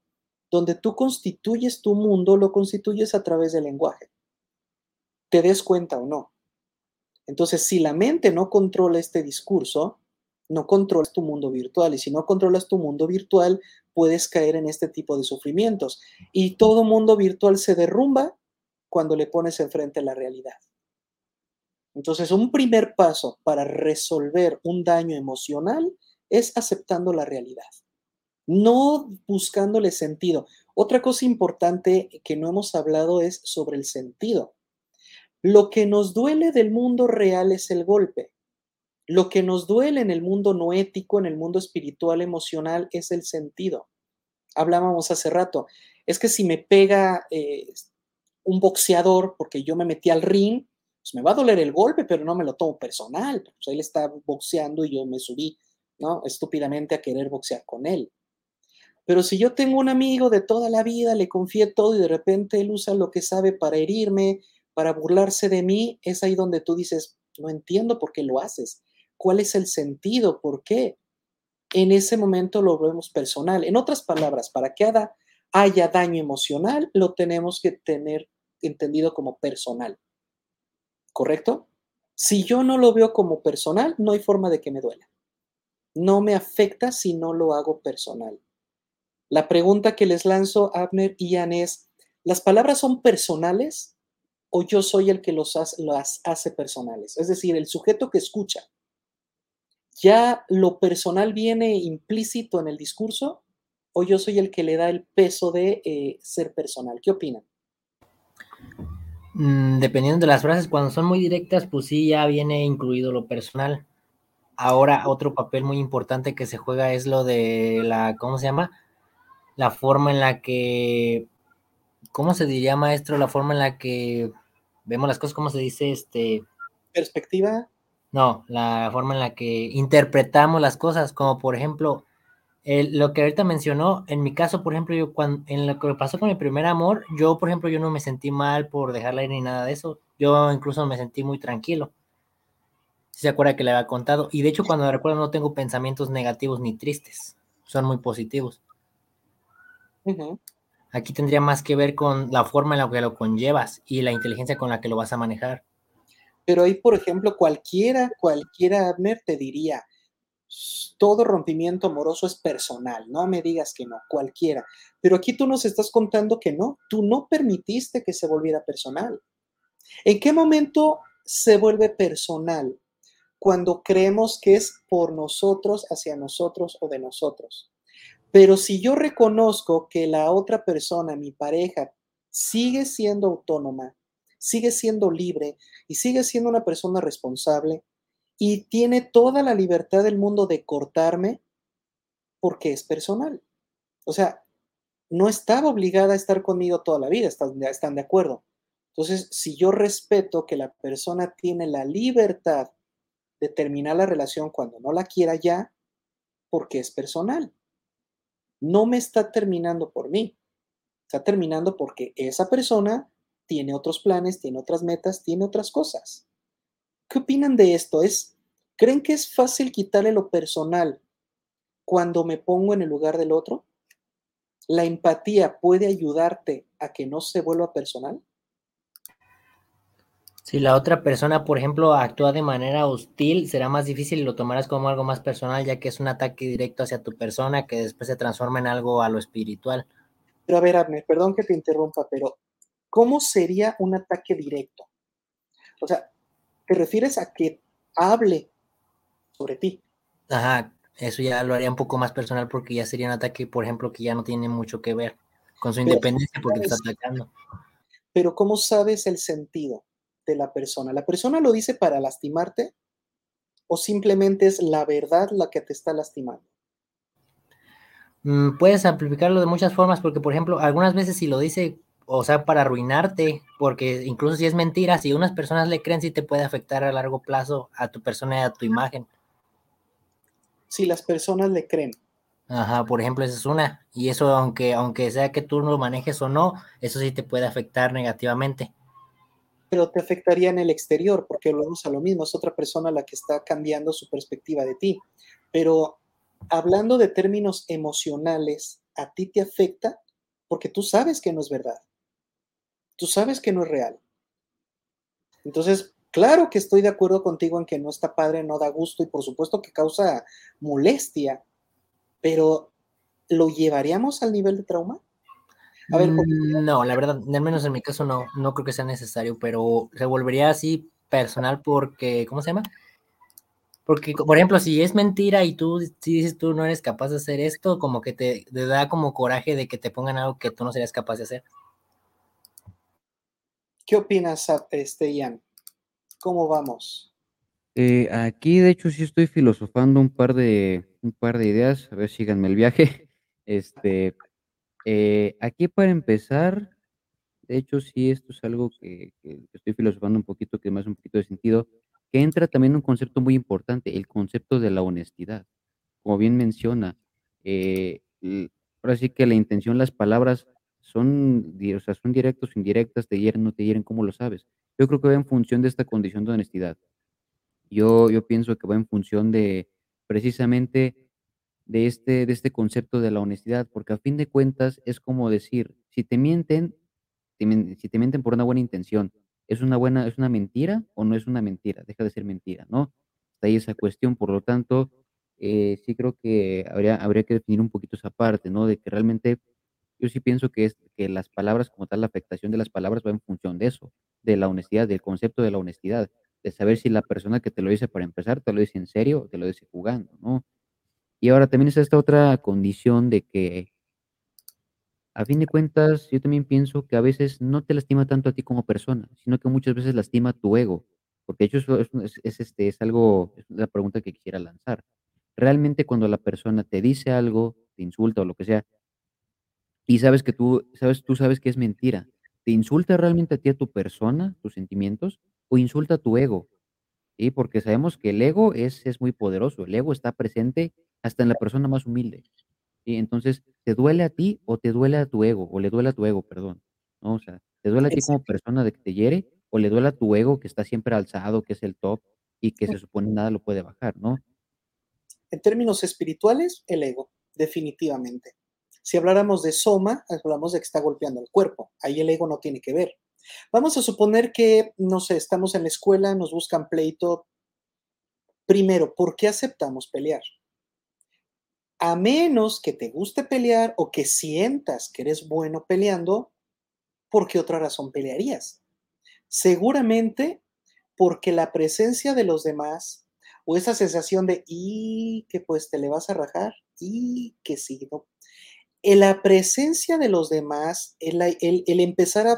donde tú constituyes tu mundo, lo constituyes a través del lenguaje. Te des cuenta o no. Entonces, si la mente no controla este discurso, no controlas tu mundo virtual. Y si no controlas tu mundo virtual, puedes caer en este tipo de sufrimientos. Y todo mundo virtual se derrumba cuando le pones enfrente la realidad. Entonces, un primer paso para resolver un daño emocional es aceptando la realidad, no buscándole sentido. Otra cosa importante que no hemos hablado es sobre el sentido. Lo que nos duele del mundo real es el golpe. Lo que nos duele en el mundo no ético, en el mundo espiritual, emocional, es el sentido. Hablábamos hace rato, es que si me pega eh, un boxeador porque yo me metí al ring, pues me va a doler el golpe, pero no me lo tomo personal. Pues él está boxeando y yo me subí, ¿no? Estúpidamente a querer boxear con él. Pero si yo tengo un amigo de toda la vida, le confié todo y de repente él usa lo que sabe para herirme, para burlarse de mí, es ahí donde tú dices, no entiendo por qué lo haces. ¿Cuál es el sentido? ¿Por qué? En ese momento lo vemos personal. En otras palabras, para que haya daño emocional, lo tenemos que tener entendido como personal. ¿Correcto? Si yo no lo veo como personal, no hay forma de que me duela. No me afecta si no lo hago personal. La pregunta que les lanzo, Abner y Ian, es, ¿las palabras son personales o yo soy el que los las hace personales? Es decir, el sujeto que escucha. ¿Ya lo personal viene implícito en el discurso o yo soy el que le da el peso de eh, ser personal? ¿Qué opinan? Mm, dependiendo de las frases, cuando son muy directas, pues sí, ya viene incluido lo personal. Ahora, otro papel muy importante que se juega es lo de la, ¿cómo se llama? La forma en la que, ¿cómo se diría, maestro? La forma en la que vemos las cosas, ¿cómo se dice? Este. Perspectiva. No, la forma en la que interpretamos las cosas, como por ejemplo, lo que ahorita mencionó, en mi caso, por ejemplo, yo cuando, en lo que pasó con mi primer amor, yo, por ejemplo, yo no me sentí mal por dejarla ir ni nada de eso. Yo incluso me sentí muy tranquilo. Si se acuerda que le había contado. Y de hecho, cuando me recuerdo, no tengo pensamientos negativos ni tristes. Son muy positivos. Aquí tendría más que ver con la forma en la que lo conllevas y la inteligencia con la que lo vas a manejar. Pero ahí, por ejemplo, cualquiera, cualquiera, Abner, te diría, todo rompimiento amoroso es personal, no me digas que no, cualquiera. Pero aquí tú nos estás contando que no, tú no permitiste que se volviera personal. ¿En qué momento se vuelve personal? Cuando creemos que es por nosotros, hacia nosotros o de nosotros. Pero si yo reconozco que la otra persona, mi pareja, sigue siendo autónoma, sigue siendo libre y sigue siendo una persona responsable, y tiene toda la libertad del mundo de cortarme porque es personal. O sea, no estaba obligada a estar conmigo toda la vida, están, están de acuerdo. Entonces, si yo respeto que la persona tiene la libertad de terminar la relación cuando no la quiera ya, porque es personal. No me está terminando por mí, está terminando porque esa persona tiene otros planes, tiene otras metas, tiene otras cosas. ¿Qué opinan de esto? ¿Es, ¿Creen que es fácil quitarle lo personal cuando me pongo en el lugar del otro? ¿La empatía puede ayudarte a que no se vuelva personal? Si la otra persona, por ejemplo, actúa de manera hostil, será más difícil y lo tomarás como algo más personal, ya que es un ataque directo hacia tu persona que después se transforma en algo a lo espiritual. Pero a ver, Abner, perdón que te interrumpa, pero ¿cómo sería un ataque directo? O sea, ¿Te refieres a que hable sobre ti? Ajá, eso ya lo haría un poco más personal porque ya sería un ataque, por ejemplo, que ya no tiene mucho que ver con su independencia porque te está atacando. Pero ¿cómo sabes el sentido de la persona? ¿La persona lo dice para lastimarte o simplemente es la verdad la que te está lastimando? Mm, puedes amplificarlo de muchas formas porque, por ejemplo, algunas veces si lo dice o sea, para arruinarte, porque incluso si es mentira, si unas personas le creen, sí te puede afectar a largo plazo a tu persona y a tu imagen. Si las personas le creen. Ajá, por ejemplo, esa es una. Y eso, aunque, aunque sea que tú lo manejes o no, eso sí te puede afectar negativamente. Pero te afectaría en el exterior, porque lo vamos a lo mismo, es otra persona la que está cambiando su perspectiva de ti. Pero hablando de términos emocionales, ¿a ti te afecta? Porque tú sabes que no es verdad tú sabes que no es real. Entonces, claro que estoy de acuerdo contigo en que no está padre, no da gusto y por supuesto que causa molestia, pero ¿lo llevaríamos al nivel de trauma? A ver, mm, no, la verdad, al menos en mi caso no, no creo que sea necesario, pero se volvería así personal porque, ¿cómo se llama? Porque, por ejemplo, si es mentira y tú si dices tú no eres capaz de hacer esto, como que te, te da como coraje de que te pongan algo que tú no serías capaz de hacer. ¿Qué opinas, este, Ian? ¿Cómo vamos? Eh, aquí, de hecho, sí estoy filosofando un par de, un par de ideas. A ver, síganme el viaje. [laughs] Este, eh, aquí para empezar, de hecho, sí, esto es algo que, estoy filosofando un poquito, que más un poquito de sentido, que entra también un concepto muy importante, el concepto de la honestidad. Como bien menciona, eh, ahora sí que la intención, las palabras son, o sea, son indirectas, te hieren, no te hieren, ¿cómo lo sabes? Yo creo que va en función de esta condición de honestidad. Yo yo pienso que va en función de, precisamente, de este de este concepto de la honestidad, porque a fin de cuentas es como decir, si te mienten, si te mienten por una buena intención, ¿es una buena es una mentira o no es una mentira? Deja de ser mentira, ¿no? Está ahí esa cuestión, por lo tanto, eh, sí creo que habría habría que definir un poquito esa parte, ¿no? De que realmente yo sí pienso que es que las palabras como tal, la afectación de las palabras va en función de eso, de la honestidad, del concepto de la honestidad, de saber si la persona que te lo dice para empezar, te lo dice en serio o te lo dice jugando, ¿no? Y ahora también está esta otra condición de que a fin de cuentas, yo también pienso que a veces no te lastima tanto a ti como persona, sino que muchas veces lastima tu ego, porque de hecho es es es, este, es algo es una pregunta que quisiera lanzar. Realmente, cuando la persona te dice algo, te insulta o lo que sea y sabes que tú sabes tú sabes que es mentira, ¿te insulta realmente a ti, a tu persona, tus sentimientos, o insulta a tu ego? Sí, porque sabemos que el ego es es muy poderoso, el ego está presente hasta en la persona más humilde. Y entonces, ¿te duele a ti o te duele a tu ego? O le duele a tu ego, perdón, ¿no? O sea, ¿te duele a ti como persona de que te hiere o le duele a tu ego que está siempre alzado, que es el top y que se supone nada lo puede bajar, ¿no? En términos espirituales, el ego, definitivamente. Si habláramos de soma, hablamos de que está golpeando el cuerpo, ahí el ego no tiene que ver. Vamos a suponer que, no sé, estamos en la escuela, nos buscan pleito. Primero, ¿por qué aceptamos pelear? A menos que te guste pelear o que sientas que eres bueno peleando, ¿por qué otra razón pelearías? Seguramente porque la presencia de los demás o esa sensación de: "Y que, pues, te le vas a rajar, y que sí", ¿no? En la presencia de los demás, el empezar a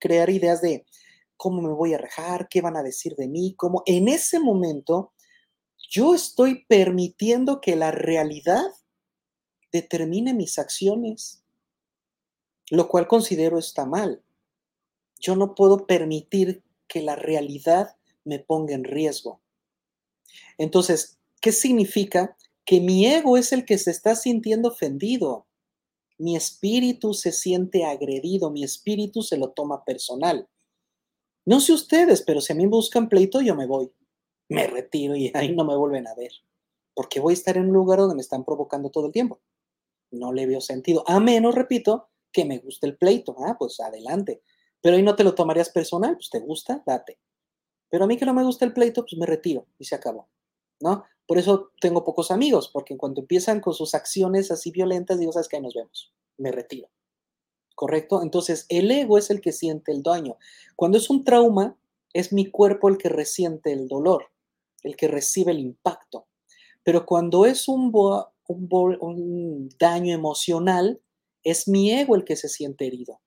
crear ideas de: "¿Cómo me voy a rajar? ¿Qué van a decir de mí? ¿Cómo?". En ese momento, yo estoy permitiendo que la realidad determine mis acciones. Lo cual considero está mal. Yo no puedo permitir que la realidad me ponga en riesgo. Entonces, ¿qué significa? Que mi ego es el que se está sintiendo ofendido. Mi espíritu se siente agredido, mi espíritu se lo toma personal. No sé ustedes, pero si a mí me buscan pleito, yo me voy. Me retiro y ahí no me vuelven a ver, porque voy a estar en un lugar donde me están provocando todo el tiempo. No le veo sentido, a menos, repito, que me guste el pleito. Ah, pues adelante. Pero ahí no te lo tomarías personal, pues te gusta, date. Pero a mí que no me gusta el pleito, pues me retiro y se acabó, ¿no? Por eso tengo pocos amigos, porque en cuanto empiezan con sus acciones así violentas, digo: "¿Sabes qué? Ahí nos vemos". Me retiro. ¿Correcto? Entonces, el ego es el que siente el daño. Cuando es un trauma, es mi cuerpo el que resiente el dolor, el que recibe el impacto. Pero cuando es un daño emocional, es mi ego el que se siente herido.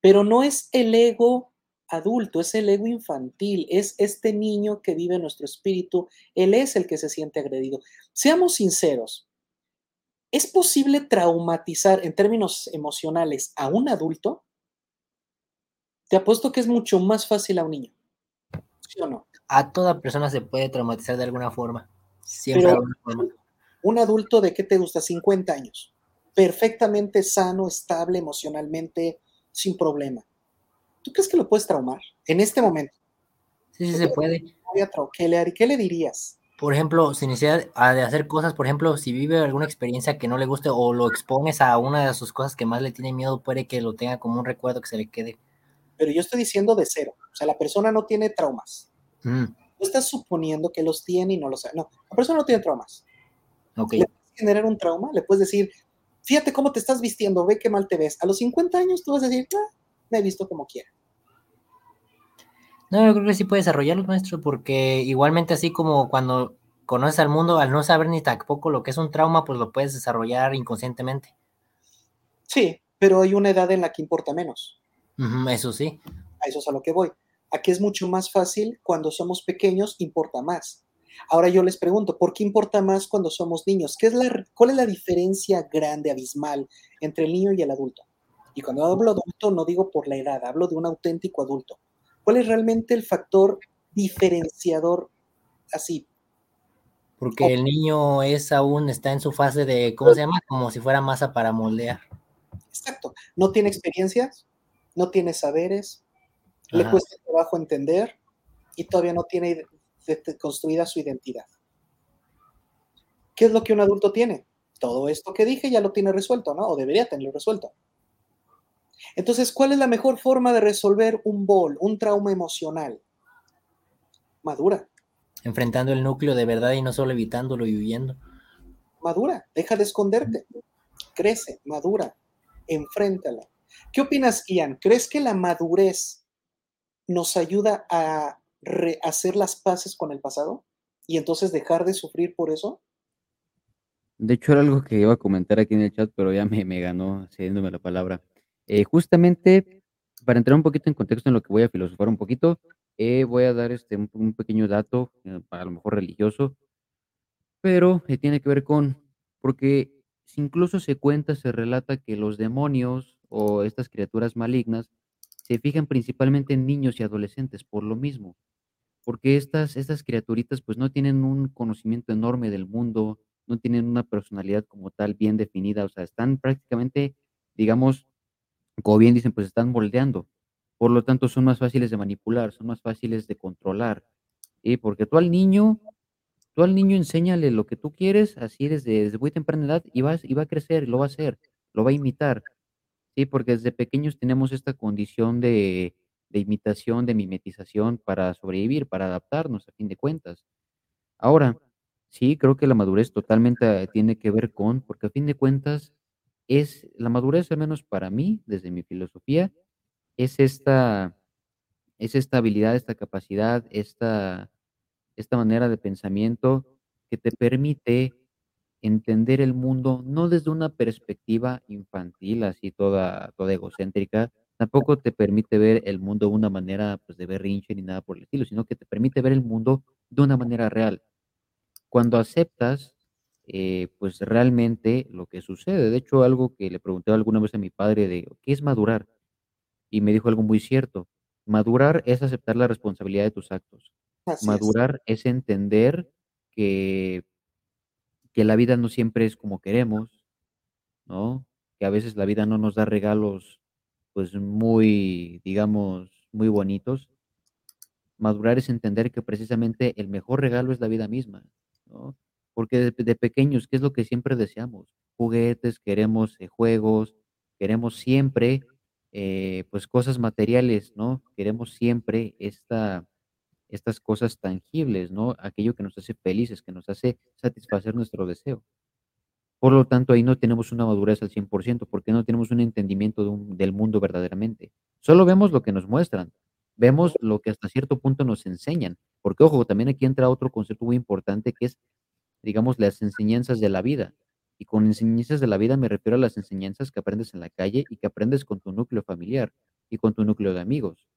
Pero no es el ego adulto, es el ego infantil, es este niño que vive en nuestro espíritu, él es el que se siente agredido. Seamos sinceros, ¿es posible traumatizar en términos emocionales a un adulto? Te apuesto que es mucho más fácil a un niño, ¿sí o no? A toda persona se puede traumatizar de alguna forma, siempre de alguna forma. un adulto de, ¿qué te gusta? 50 años, perfectamente sano, estable emocionalmente, sin problema. ¿Tú crees que lo puedes traumar en este momento? Sí, sí se puede. ¿Qué le qué le dirías? Por ejemplo, sin necesidad, ah, de hacer cosas, por ejemplo, si vive alguna experiencia que no le guste o lo expones a una de sus cosas que más le tiene miedo, puede que lo tenga como un recuerdo que se le quede. Pero yo estoy diciendo de cero, o sea, la persona no tiene traumas. Mm. Tú estás suponiendo que los tiene y no los sabe. No, la persona no tiene traumas. Okey. ¿Le puedes generar un trauma? Le puedes decir: "Fíjate cómo te estás vistiendo, ve qué mal te ves". A los 50 años tú vas a decir: "Ah, me he visto como quiera". No, yo creo que sí puede desarrollarlos, maestro, porque igualmente así como cuando conoces al mundo, al no saber ni tampoco lo que es un trauma, pues lo puedes desarrollar inconscientemente. Sí, pero hay una edad en la que importa menos. Eso sí. A eso es a lo que voy. Aquí es mucho más fácil, cuando somos pequeños importa más. Ahora yo les pregunto, ¿por qué importa más cuando somos niños? ¿Qué es la cuál es la diferencia grande, abismal, entre el niño y el adulto? Y cuando hablo adulto, no digo por la edad, hablo de un auténtico adulto. ¿Cuál es realmente el factor diferenciador así Porque el niño es aún, está en su fase de, ¿cómo se llama? Como si fuera masa para moldear. Exacto. No tiene experiencias, no tiene saberes, le cuesta trabajo entender y todavía no tiene construida su identidad. ¿Qué es lo que un adulto tiene? Todo esto que dije ya lo tiene resuelto, ¿no? O debería tenerlo resuelto. Entonces, ¿cuál es la mejor forma de resolver un bol, un trauma emocional? Madura. Enfrentando el núcleo de verdad y no solo evitándolo y huyendo. Madura, deja de esconderte. Crece, madura, enfréntala. ¿Qué opinas, Ian? ¿Crees que la madurez nos ayuda a hacer las paces con el pasado y entonces dejar de sufrir por eso? De hecho, era algo que iba a comentar aquí en el chat, pero ya me, ganó cediéndome la palabra. Eh, justamente, para entrar un poquito en contexto en lo que voy a filosofar un poquito, eh, voy a dar este, un, pequeño dato, eh, a lo mejor religioso, pero tiene que ver con, porque incluso se cuenta, se relata que los demonios o estas criaturas malignas se fijan principalmente en niños y adolescentes por lo mismo, porque estas, estas criaturitas pues no tienen un conocimiento enorme del mundo, no tienen una personalidad como tal bien definida, o sea, están prácticamente, digamos, como bien dicen, pues están moldeando. Por lo tanto, son más fáciles de manipular, son más fáciles de controlar. y Porque tú al niño, tú al niño enséñale lo que tú quieres, así desde, desde muy temprana edad, y, vas, y va a crecer, lo va a hacer, lo va a imitar. Sí, porque desde pequeños tenemos esta condición de, de imitación, de mimetización para sobrevivir, para adaptarnos, a fin de cuentas. Ahora, sí, creo que la madurez totalmente tiene que ver con, porque a fin de cuentas, es la madurez, al menos para mí, desde mi filosofía, es esta, es esta habilidad, esta capacidad, esta, esta manera de pensamiento que te permite entender el mundo no desde una perspectiva infantil, así toda, toda egocéntrica, tampoco te permite ver el mundo de una manera pues, de berrinche ni nada por el estilo, sino que te permite ver el mundo de una manera real. Cuando aceptas eh, pues realmente lo que sucede. De hecho, algo que le pregunté alguna vez a mi padre de, ¿qué es madurar? Y me dijo algo muy cierto. Madurar es aceptar la responsabilidad de tus actos. madurar es. entender que, que la vida no siempre es como queremos, ¿no? Que a veces la vida no nos da regalos, pues muy, digamos, muy bonitos. Madurar es entender que precisamente el mejor regalo es la vida misma, ¿no? Porque de, pequeños, ¿qué es lo que siempre deseamos? Juguetes, queremos eh, juegos, queremos siempre, eh, pues, cosas materiales, ¿no? Queremos siempre esta, estas cosas tangibles, ¿no? Aquello que nos hace felices, que nos hace satisfacer nuestro deseo. Por lo tanto, ahí no tenemos una madurez al 100%, porque no tenemos un entendimiento del mundo verdaderamente. Solo vemos lo que nos muestran, vemos lo que hasta cierto punto nos enseñan. Porque, ojo, también aquí entra otro concepto muy importante que es digamos, las enseñanzas de la vida. Y con enseñanzas de la vida me refiero a las enseñanzas que aprendes en la calle y que aprendes con tu núcleo familiar y con tu núcleo de amigos.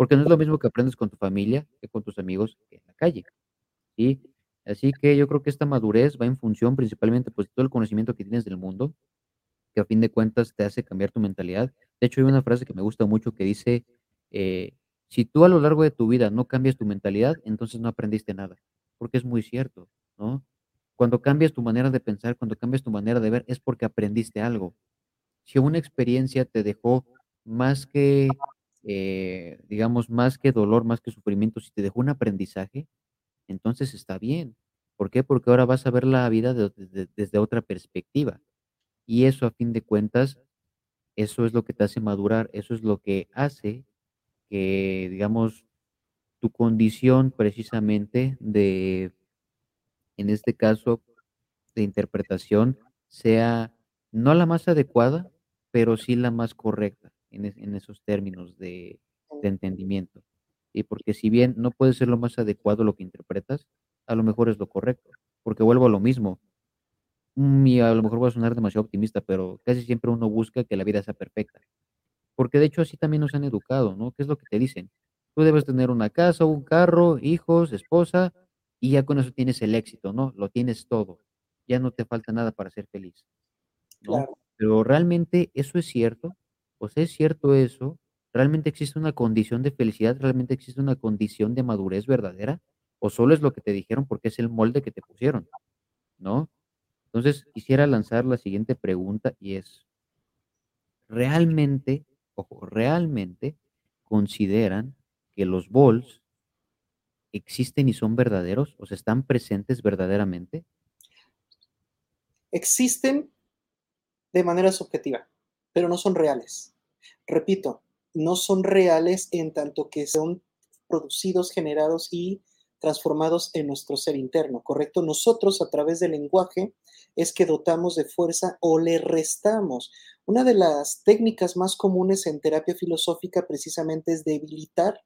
Porque no es lo mismo que aprendes con tu familia que con tus amigos en la calle. ¿sí? Así que yo creo que esta madurez va en función principalmente pues, de todo el conocimiento que tienes del mundo, que a fin de cuentas te hace cambiar tu mentalidad. De hecho, hay una frase que me gusta mucho que dice, eh, si tú a lo largo de tu vida no cambias tu mentalidad, entonces no aprendiste nada, porque es muy cierto, ¿no? Cuando cambias tu manera de pensar, cuando cambias tu manera de ver, es porque aprendiste algo. Si una experiencia te dejó más que, eh, digamos, más que dolor, más que sufrimiento, si te dejó un aprendizaje, entonces está bien. ¿Por qué? Porque ahora vas a ver la vida desde otra perspectiva. Y eso, a fin de cuentas, eso es lo que te hace madurar, eso es lo que hace que, digamos, tu condición precisamente de en este caso de interpretación, sea no la más adecuada, pero sí la más correcta en, esos términos de, entendimiento. Y porque si bien no puede ser lo más adecuado lo que interpretas, a lo mejor es lo correcto. Porque vuelvo a lo mismo. Mm, y a lo mejor voy a sonar demasiado optimista, pero casi siempre uno busca que la vida sea perfecta. Porque de hecho así también nos han educado, ¿no? ¿Qué es lo que te dicen? Tú debes tener una casa, un carro, hijos, esposa, y ya con eso tienes el éxito, ¿no? Lo tienes todo. Ya no te falta nada para ser feliz, ¿no? Pero realmente eso es cierto. Sea, es cierto eso. ¿Realmente existe una condición de felicidad? ¿Realmente existe una condición de madurez verdadera? o solo es lo que te dijeron porque es el molde que te pusieron, ¿no? Entonces, quisiera lanzar la siguiente pregunta y es, ¿realmente, ojo, realmente consideran que los bols existen y son verdaderos? ¿O sea, están presentes verdaderamente? Existen de manera subjetiva, pero no son reales. Repito, no son reales en tanto que son producidos, generados y transformados en nuestro ser interno, ¿correcto? Nosotros a través del lenguaje es que dotamos de fuerza o le restamos. Una de las técnicas más comunes en terapia filosófica precisamente es debilitar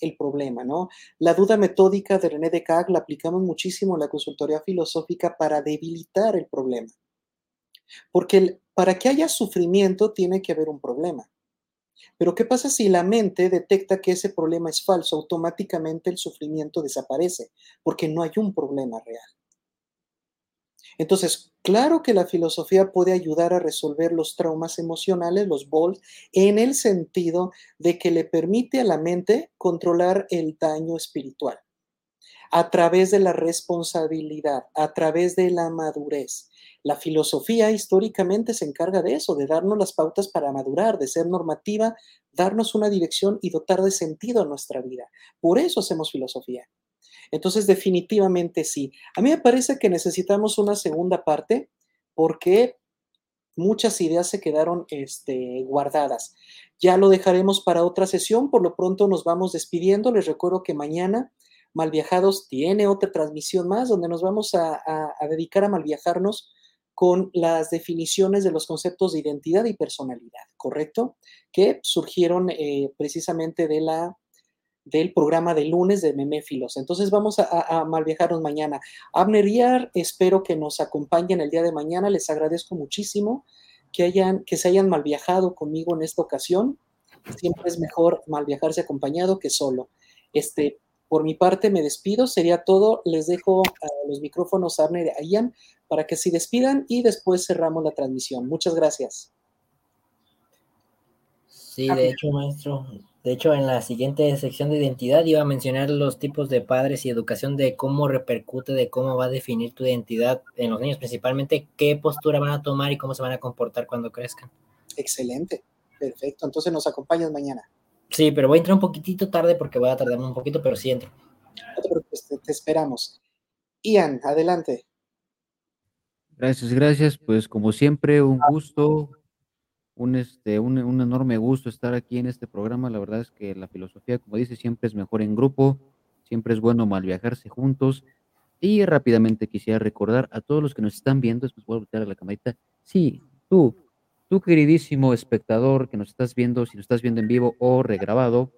el problema, ¿no? La duda metódica de René Descartes la aplicamos muchísimo en la consultoría filosófica para debilitar el problema. Porque para que haya sufrimiento tiene que haber un problema. Pero ¿qué pasa si la mente detecta que ese problema es falso? Automáticamente el sufrimiento desaparece porque no hay un problema real. Entonces, claro que la filosofía puede ayudar a resolver los traumas emocionales, los BOLs, en el sentido de que le permite a la mente controlar el daño espiritual a través de la responsabilidad, a través de la madurez. La filosofía históricamente se encarga de eso, de darnos las pautas para madurar, de ser normativa, darnos una dirección y dotar de sentido a nuestra vida. Por eso hacemos filosofía. Entonces, definitivamente sí. A mí me parece que necesitamos una segunda parte porque muchas ideas se quedaron este, guardadas. Ya lo dejaremos para otra sesión. Por lo pronto nos vamos despidiendo. Les recuerdo que mañana Malviajados tiene otra transmisión más donde nos vamos a, dedicar a malviajarnos con las definiciones de los conceptos de identidad y personalidad, ¿correcto? Que surgieron eh, precisamente de la del programa de lunes de Meméfilos. Entonces vamos a, a, malviajarnos mañana. Abner Iar, espero que nos acompañen el día de mañana. Les agradezco muchísimo que, hayan, que se hayan malviajado conmigo en esta ocasión. Siempre es mejor malviajarse acompañado que solo. Este, por mi parte me despido, sería todo. Les dejo los micrófonos a Abner y a Ian para que se despidan y después cerramos la transmisión. Muchas gracias. Sí, de hecho, maestro, de hecho, en la siguiente sección de identidad iba a mencionar los tipos de padres y educación de cómo repercute, de cómo va a definir tu identidad en los niños, principalmente qué postura van a tomar y cómo se van a comportar cuando crezcan. Excelente, perfecto. Entonces nos acompañas mañana. Sí, pero voy a entrar un poquitito tarde porque voy a tardarme un poquito, pero sí entro. te, te esperamos. Ian, adelante. Gracias, gracias. Pues como siempre, un gusto, un, este, un, enorme gusto estar aquí en este programa. La verdad es que la filosofía, como dice, siempre es mejor en grupo, siempre es bueno mal viajarse juntos. Y rápidamente quisiera recordar a todos los que nos están viendo, después voy a voltear a la camarita, sí, tú, tú queridísimo espectador que nos estás viendo, si nos estás viendo en vivo o regrabado,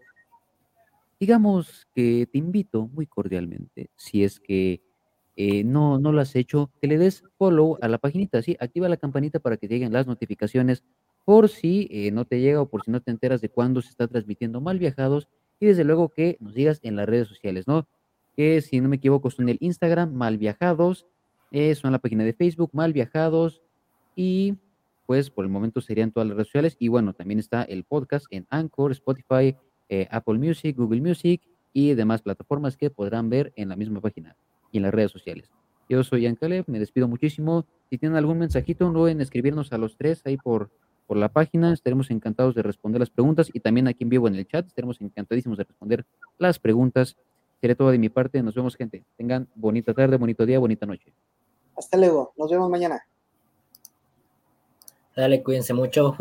digamos que te invito muy cordialmente, si es que eh, no, no lo has hecho, que le des follow a la paginita, sí, activa la campanita para que lleguen las notificaciones por si eh, no te llega o por si no te enteras de cuándo se está transmitiendo Mal Viajados y desde luego que nos digas en las redes sociales, ¿no? Que si no me equivoco son el Instagram Mal Viajados, eh, son la página de Facebook Mal Viajados y pues por el momento serían todas las redes sociales y bueno, también está el podcast en Anchor, Spotify, eh, Apple Music, Google Music y demás plataformas que podrán ver en la misma página y en las redes sociales. Yo soy Ian me despido muchísimo. Si tienen algún mensajito, no en escribirnos a los tres ahí por, por la página. Estaremos encantados de responder las preguntas y también aquí en vivo en el chat. Estaremos encantadísimos de responder las preguntas. Seré todo de mi parte. Nos vemos, gente. Tengan bonita tarde, bonito día, bonita noche. Hasta luego. Nos vemos mañana. Dale, cuídense mucho.